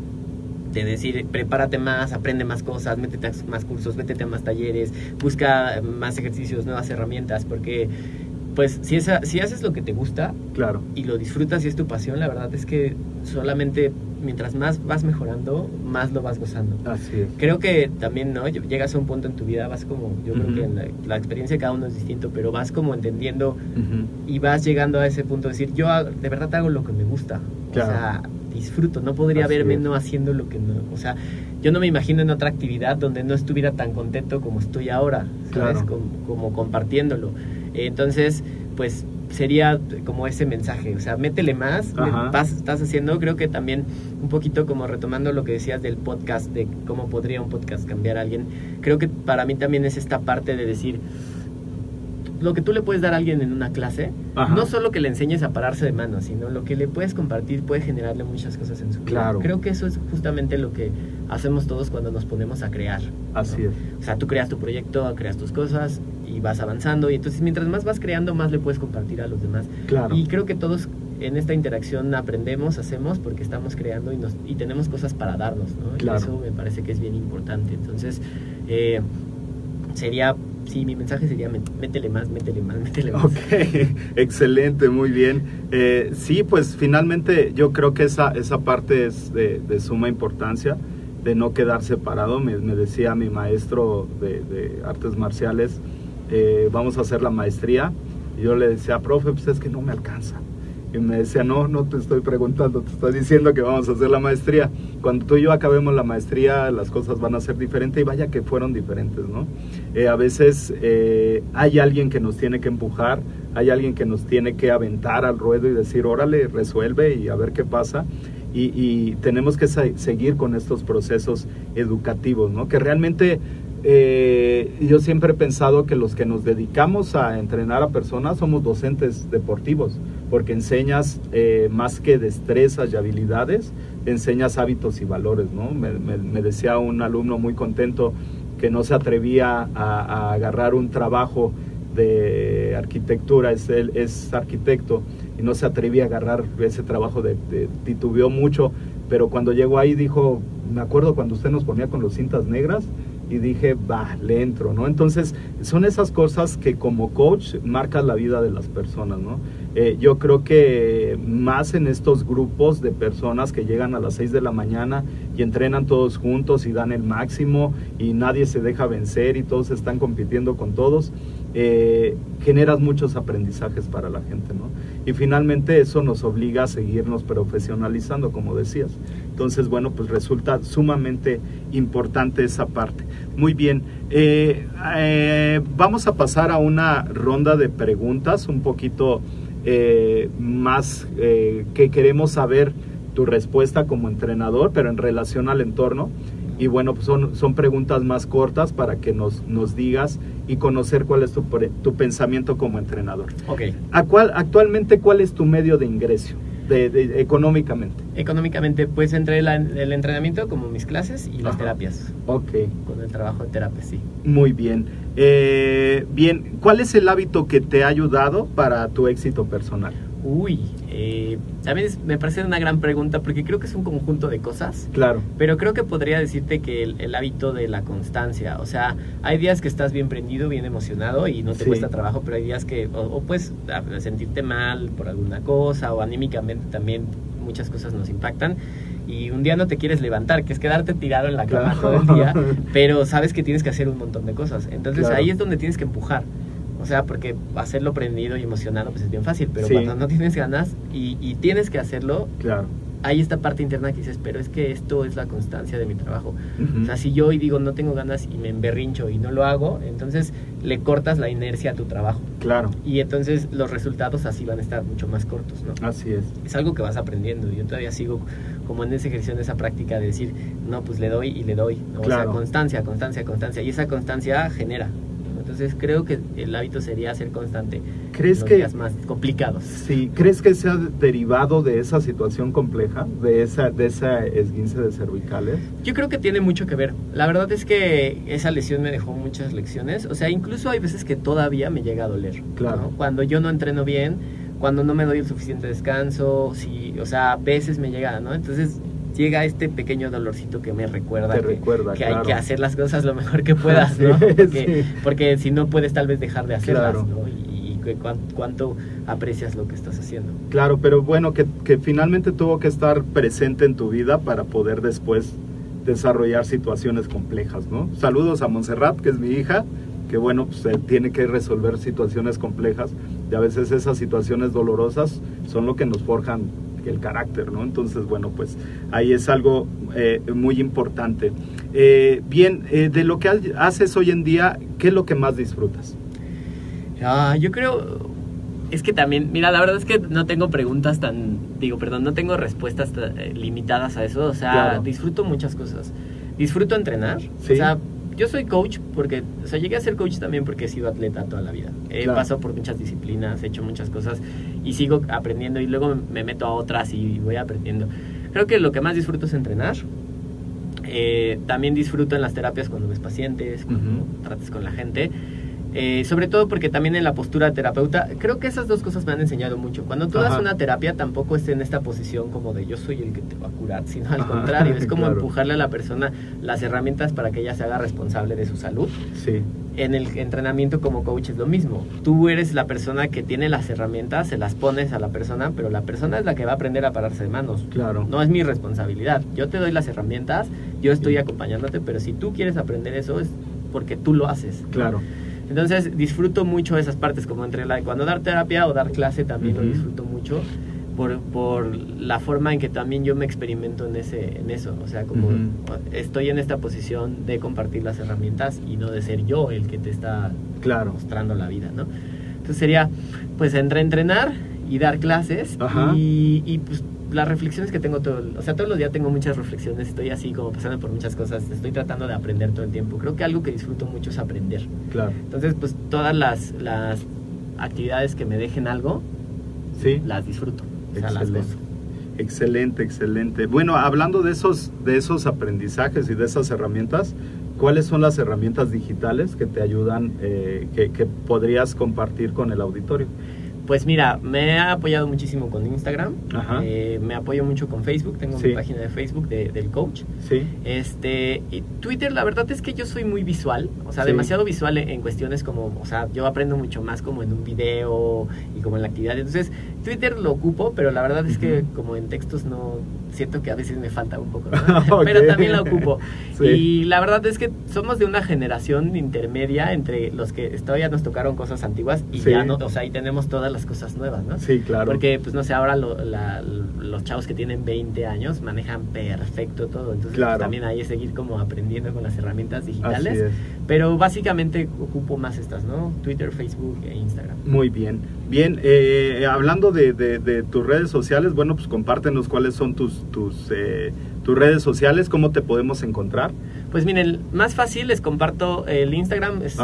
constante, decir, prepárate más, aprende más cosas, métete a más cursos, métete a más talleres, busca más ejercicios, nuevas herramientas, porque pues si, esa, si haces lo que te gusta claro. y lo disfrutas y es tu pasión, la verdad es que solamente mientras más vas mejorando, más lo vas gozando. Así es. Creo que también, ¿no? Llegas a un punto en tu vida, vas como, yo creo que la, experiencia de cada uno es distinto, pero vas como entendiendo y vas llegando a ese punto de decir, yo de verdad hago lo que me gusta. Claro. O sea, disfruto, no podría verme no haciendo lo que no, o sea, yo no me imagino en otra actividad donde no estuviera tan contento como estoy ahora, ¿sabes? como compartiéndolo. Entonces, pues sería como ese mensaje, o sea, métele más, estás haciendo, creo que también un poquito como retomando lo que decías del podcast, de cómo podría un podcast cambiar a alguien, creo que para mí también es esta parte de decir, lo que tú le puedes dar a alguien en una clase, no solo que le enseñes a pararse de manos, sino lo que le puedes compartir puede generarle muchas cosas en su vida. Creo que eso es justamente lo que hacemos todos cuando nos ponemos a crear. Así es. O sea, tú creas tu proyecto, creas tus cosas y vas avanzando y entonces mientras más vas creando, más le puedes compartir a los demás. Claro. Y creo que todos en esta interacción aprendemos, hacemos porque estamos creando y, nos, y tenemos cosas para darnos, ¿no? Claro. Y eso me parece que es bien importante. Entonces, eh, sería sí, mi mensaje sería métele más, métele más, métele más. Ok, excelente, muy bien. Eh, sí, pues finalmente yo creo que esa, esa parte es de, suma importancia, de no quedar separado. Me, decía mi maestro de, artes marciales, eh, vamos a hacer la maestría. Y yo le decía, profe, pues es que no me alcanza. Y me decía, no, no te estoy preguntando, te estoy diciendo que vamos a hacer la maestría. Cuando tú y yo acabemos la maestría, las cosas van a ser diferentes y vaya que fueron diferentes, ¿no? Eh, a veces eh, hay alguien que nos tiene que empujar, hay alguien que nos tiene que aventar al ruedo y decir, órale, resuelve y a ver qué pasa. Y, y tenemos que seguir con estos procesos educativos, ¿no? Que realmente eh, yo siempre he pensado que los que nos dedicamos a entrenar a personas somos docentes deportivos, porque enseñas eh, más que destrezas y habilidades, enseñas hábitos y valores, ¿no? Me, decía un alumno muy contento que no se atrevía a, agarrar un trabajo de arquitectura, es, él, es arquitecto, y no se atrevía a agarrar ese trabajo, de, titubeó mucho, pero cuando llegó ahí dijo, me acuerdo cuando usted nos ponía con los cintas negras, y dije, va, le entro, ¿no? Entonces, son esas cosas que como coach marcan la vida de las personas, ¿no? Eh, yo creo que más en estos grupos de personas que llegan a las 6 de la mañana y entrenan todos juntos y dan el máximo y nadie se deja vencer y todos están compitiendo con todos, eh, generas muchos aprendizajes para la gente, ¿no? Y finalmente eso nos obliga a seguirnos profesionalizando, como decías. Entonces, bueno, pues resulta sumamente importante esa parte. Muy bien, eh, eh, vamos a pasar a una ronda de preguntas un poquito más que queremos saber tu respuesta como entrenador, pero en relación al entorno. Y bueno, pues son, son preguntas más cortas para que nos, nos digas y conocer cuál es tu, tu pensamiento como entrenador. Ok. actualmente, ¿cuál es tu medio de ingreso? De, económicamente? Económicamente, pues entre el entrenamiento como mis clases y las terapias. Ok. Con el trabajo de terapia, sí. Muy bien. Eh, bien, ¿cuál es el hábito que te ha ayudado para tu éxito personal? Uy, eh, también me parece una gran pregunta porque creo que es un conjunto de cosas. Claro. Pero creo que podría decirte que el, hábito de la constancia, o sea, hay días que estás bien prendido, bien emocionado y no te cuesta trabajo, pero hay días que o, puedes sentirte mal por alguna cosa o anímicamente también muchas cosas nos impactan y un día no te quieres levantar, que es quedarte tirado en la cama todo el día, pero sabes que tienes que hacer un montón de cosas. Entonces ahí es donde tienes que empujar. O sea, porque hacerlo prendido y emocionado pues es bien fácil, pero cuando no tienes ganas y, tienes que hacerlo, claro. hay esta parte interna que dices, pero es que esto es la constancia de mi trabajo. O sea, si yo hoy digo no tengo ganas y me emberrincho y no lo hago, entonces le cortas la inercia a tu trabajo. Claro. Y entonces los resultados así van a estar mucho más cortos, ¿no? Así es. Es algo que vas aprendiendo. Yo todavía sigo como en ese ejercicio, en esa práctica de decir, no, pues le doy y le doy. O sea, constancia, constancia, constancia. Y esa constancia genera, entonces creo que el hábito sería ser constante. ¿Crees que días más complicados? Sí, ¿crees que sea derivado de esa situación compleja, de esa de esa esguince de cervicales? Yo creo que tiene mucho que ver. La verdad es que esa lesión me dejó muchas lecciones, o sea, incluso hay veces que todavía me llega a doler. Claro. Cuando yo no entreno bien, cuando no me doy el suficiente descanso, si, o sea, a veces me llega, ¿no? Entonces llega este pequeño dolorcito que me recuerda, que, recuerda, que claro. hay que hacer las cosas lo mejor que puedas, ¿no? Porque, sí. porque si no puedes tal vez dejar de hacerlas, Claro. ¿no? Y, y que cuán- cuánto aprecias lo que estás haciendo. Claro, pero bueno, que, que finalmente tuvo que estar presente en tu vida para poder después desarrollar situaciones complejas, ¿no? Saludos a Montserrat, que es mi hija, que bueno, pues eh, tiene que resolver situaciones complejas y a veces esas situaciones dolorosas son lo que nos forjan el carácter, ¿no? Entonces, bueno, pues ahí es algo eh, muy importante. Eh, bien, eh, de lo que ha- haces hoy en día, ¿qué es lo que más disfrutas? Ah, yo creo. Es que también, mira, la verdad es que no tengo preguntas tan. Digo, perdón, no tengo respuestas ta- limitadas a eso. O sea, Claro. disfruto muchas cosas. Disfruto entrenar. Sí. O sea, yo soy coach porque. O sea, llegué a ser coach también porque he sido atleta toda la vida. He Claro. pasado por muchas disciplinas, he hecho muchas cosas y sigo aprendiendo y luego me meto a otras y voy aprendiendo. Creo que lo que más disfruto es entrenar. Eh, también disfruto en las terapias cuando ves pacientes, cuando Ujú. trates con la gente. Eh, sobre todo porque también en la postura de terapeuta, creo que esas dos cosas me han enseñado mucho. Cuando tú das Ajá. una terapia, tampoco es en esta posición como de yo soy el que te va a curar, sino al Ajá, contrario, es como claro. empujarle a la persona las herramientas para que ella se haga responsable de su salud. Sí, En el entrenamiento como coach es lo mismo. Tú eres la persona que tiene las herramientas, se las pones a la persona, pero la persona es la que va a aprender a pararse de manos. claro. No es mi responsabilidad. Yo te doy las herramientas, yo estoy Sí. acompañándote, pero si tú quieres aprender eso es porque tú lo haces. ¿no? Entonces disfruto mucho esas partes, como entre la cuando dar terapia o dar clase también Ujú. lo disfruto mucho por, por la forma en que también yo me experimento en ese en eso, o sea, como Ujú. estoy en esta posición de compartir las herramientas y no de ser yo el que te está Claro. mostrando la vida, ¿no? Entonces sería pues entre entrenar y dar clases Ajá. y, y, pues las reflexiones que tengo todo, o sea, todos los días tengo muchas reflexiones, estoy así como pasando por muchas cosas, estoy tratando de aprender todo el tiempo. Creo que algo que disfruto mucho es aprender. Claro. Entonces, pues todas las, las actividades que me dejen algo, Sí. las disfruto. O sea, Excelente. Excelente, excelente. Bueno, hablando de esos, de esos aprendizajes y de esas herramientas, ¿cuáles son las herramientas digitales que te ayudan, eh, que, que podrías compartir con el auditorio? Pues mira, me he apoyado muchísimo con Instagram, Ajá. eh, me apoyo mucho con Facebook, tengo Sí. mi página de Facebook de- del coach. Sí. Este, y Twitter, la verdad es que yo soy muy visual, o sea, Sí. demasiado visual en, en cuestiones como, o sea, yo aprendo mucho más como en un video y como en la actividad. Entonces, Twitter lo ocupo, pero la verdad es que como en textos no, siento que a veces me falta un poco, pero también la ocupo. Sí. Y la verdad es que somos de una generación intermedia entre los que todavía nos tocaron cosas antiguas y Sí. ya no, o sea, y tenemos todas las cosas nuevas, ¿no? Sí, claro. Porque, pues no sé, ahora lo- la- los chavos que tienen 20 años manejan perfecto todo. Entonces, Claro. pues, también ahí es seguir como aprendiendo con las herramientas digitales. es. Pero básicamente ocupo más estas, ¿no? Twitter, Facebook e Instagram. Muy bien. Bien, eh, hablando de, de- de tus redes sociales, bueno, pues compártenos cuáles son tus, tus, eh, tus redes sociales, cómo te podemos encontrar. Pues miren, más fácil les comparto el Instagram, es.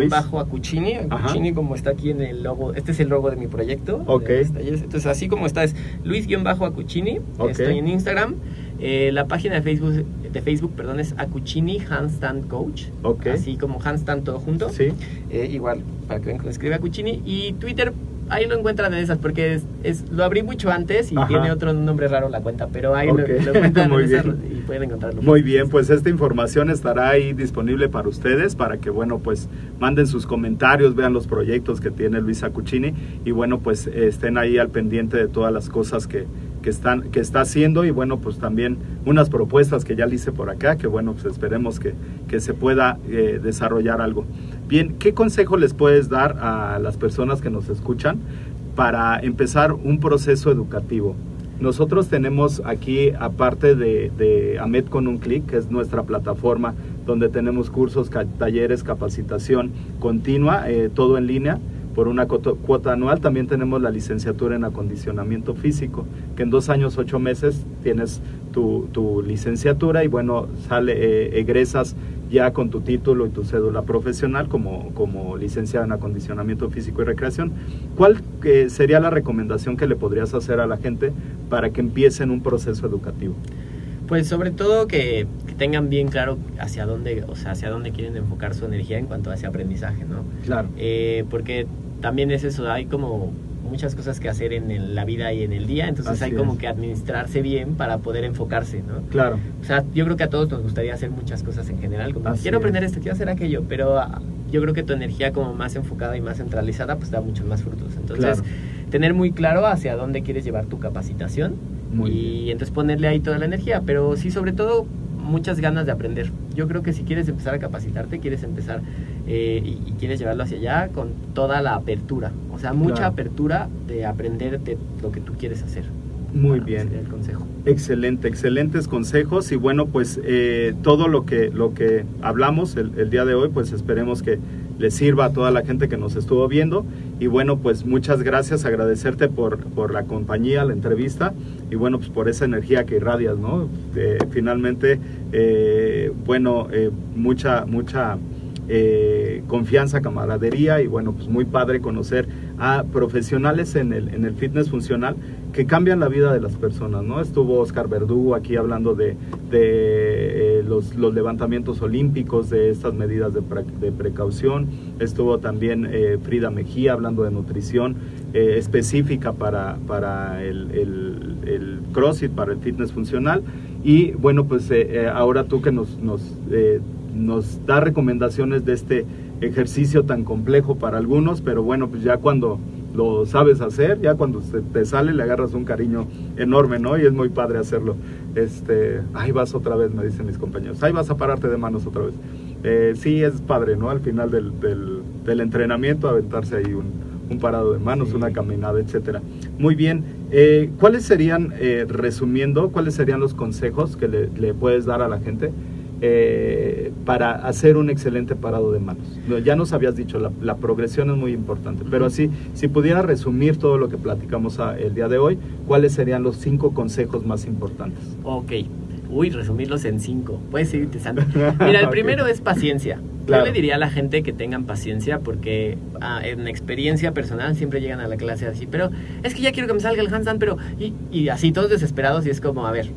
Luis-Acuccini. Acuccini como está aquí en el logo, este es el logo de mi proyecto. Ok. Entonces así como está es Luis-Acuccini. Ok. Estoy en Instagram. Eh, la página de Facebook, de Facebook perdón, es Acuccini Handstand Coach. Ok. Así como handstand todo junto. Sí. Eh, igual, para que vean cómo escribe Acuccini. Y Twitter, ahí lo encuentran en esas, porque es, es- lo abrí mucho antes y Ajá. tiene otro nombre raro la cuenta, pero ahí lo, lo encuentran Muy en esas bien. y pueden encontrarlo. Muy bien, pues esta información estará ahí disponible para ustedes, para que, bueno, pues manden sus comentarios, vean los proyectos que tiene Luisa Cuccini y, bueno, pues estén ahí al pendiente de todas las cosas que, que, están, que está haciendo y, bueno, pues también unas propuestas que ya le hice por acá, que, bueno, pues esperemos que, que se pueda eh, desarrollar algo. Bien, ¿qué consejo les puedes dar a las personas que nos escuchan para empezar un proceso educativo? Nosotros tenemos aquí, aparte de, de AMED con un clic, que es nuestra plataforma donde tenemos cursos, talleres, capacitación continua, eh, todo en línea, por una cuota anual. También tenemos la licenciatura en acondicionamiento físico, que en dos años, ocho meses tienes tu, tu licenciatura y bueno, sale, eh, egresas ya con tu título y tu cédula profesional como, como licenciado en acondicionamiento físico y recreación. ¿Cuál eh, sería la recomendación que le podrías hacer a la gente para que empiecen un proceso educativo? Pues sobre todo que, que tengan bien claro hacia dónde, o sea, hacia dónde quieren enfocar su energía en cuanto a ese aprendizaje, ¿no? Claro. Eh, porque también es eso, hay como muchas cosas que hacer en la vida y en el día, entonces hay como que administrarse bien para poder enfocarse, ¿no? Claro. O sea, yo creo que a todos nos gustaría hacer muchas cosas en general, como quiero aprender esto, quiero hacer aquello, pero ah, yo creo que tu energía como más enfocada y más centralizada pues da muchos más frutos. Entonces, tener muy claro hacia dónde quieres llevar tu capacitación y entonces ponerle ahí toda la energía, pero sí sobre todo muchas ganas de aprender. Yo creo que si quieres empezar a capacitarte, quieres empezar eh, y, quieres llevarlo hacia allá con toda la apertura, o sea, mucha apertura de aprender de lo que tú quieres hacer. Muy bien. El consejo. Excelente, excelentes consejos y bueno, pues eh, todo lo que, lo que hablamos el, el, día de hoy, pues esperemos que les sirva a toda la gente que nos estuvo viendo y bueno, pues muchas gracias, agradecerte por, por la compañía, la entrevista y bueno, pues por esa energía que irradias, ¿no? Eh, finalmente, eh, bueno, mucha, mucha eh, confianza, camaradería y bueno, pues muy padre conocer a profesionales en el, en el fitness funcional que cambian la vida de las personas, ¿no? Estuvo Oscar Verdugo aquí hablando de, de eh, los, levantamientos olímpicos, de estas medidas de, precaución, estuvo también eh, Frida Mejía hablando de nutrición específica para, para el, el, el, CrossFit, para el fitness funcional y bueno, pues ahora tú que nos, nos nos da recomendaciones de este ejercicio tan complejo para algunos, pero bueno, pues ya cuando lo sabes hacer, ya cuando se te sale le agarras un cariño enorme, ¿no? Y es muy padre hacerlo. Este, ahí vas otra vez, me dicen mis compañeros, ahí vas a pararte de manos otra vez. Eh, sí, es padre, ¿no? Al final del, del, entrenamiento, aventarse ahí un, parado de manos, una caminada, etcétera. Muy bien. Eh, ¿Cuáles serían, eh, resumiendo, cuáles serían los consejos que le, le puedes dar a la gente? Eh, para hacer un excelente parado de manos. Ya nos habías dicho, la, progresión es muy importante, pero así, si pudiera resumir todo lo que platicamos el día de hoy, ¿cuáles serían los cinco consejos más importantes? Ok, uy, resumirlos en cinco, puede ser interesante. Mira, el primero es paciencia. Yo le diría a la gente que tengan paciencia porque ah, en experiencia personal siempre llegan a la clase así, pero es que ya quiero que me salga el handstand, pero y, y así todos desesperados y es como, a ver,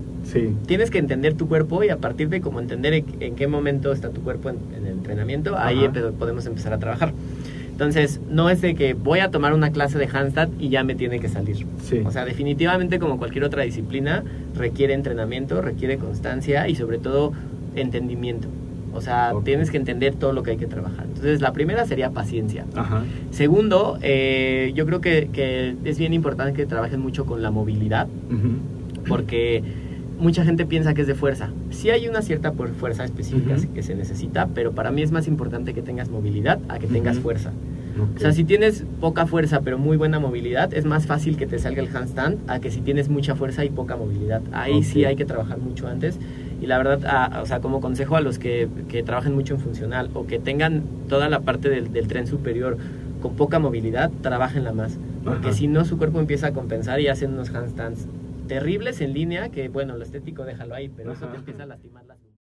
Tienes que entender tu cuerpo y a partir de cómo entender en, qué momento está tu cuerpo en, el entrenamiento, ahí podemos empezar a trabajar. Entonces, no es de que voy a tomar una clase de handstand y ya me tiene que salir. O sea, definitivamente como cualquier otra disciplina, requiere entrenamiento, requiere constancia y sobre todo entendimiento. O sea, tienes que entender todo lo que hay que trabajar. Entonces, la primera sería paciencia. Segundo, eh, yo creo que, es bien importante que trabajen mucho con la movilidad, porque mucha gente piensa que es de fuerza. Sí hay una cierta fuerza específica que se necesita, pero para mí es más importante que tengas movilidad a que tengas fuerza. O sea, si tienes poca fuerza pero muy buena movilidad, es más fácil que te salga el handstand a que si tienes mucha fuerza y poca movilidad. Ahí sí hay que trabajar mucho antes. Y la verdad, o sea, como consejo a los que, que, trabajen mucho en funcional o que tengan toda la parte del, del tren superior con poca movilidad, trabajenla más. Porque si no, su cuerpo empieza a compensar y hacen unos handstands terribles en línea, que bueno, lo estético déjalo ahí, pero eso te empieza a lastimar las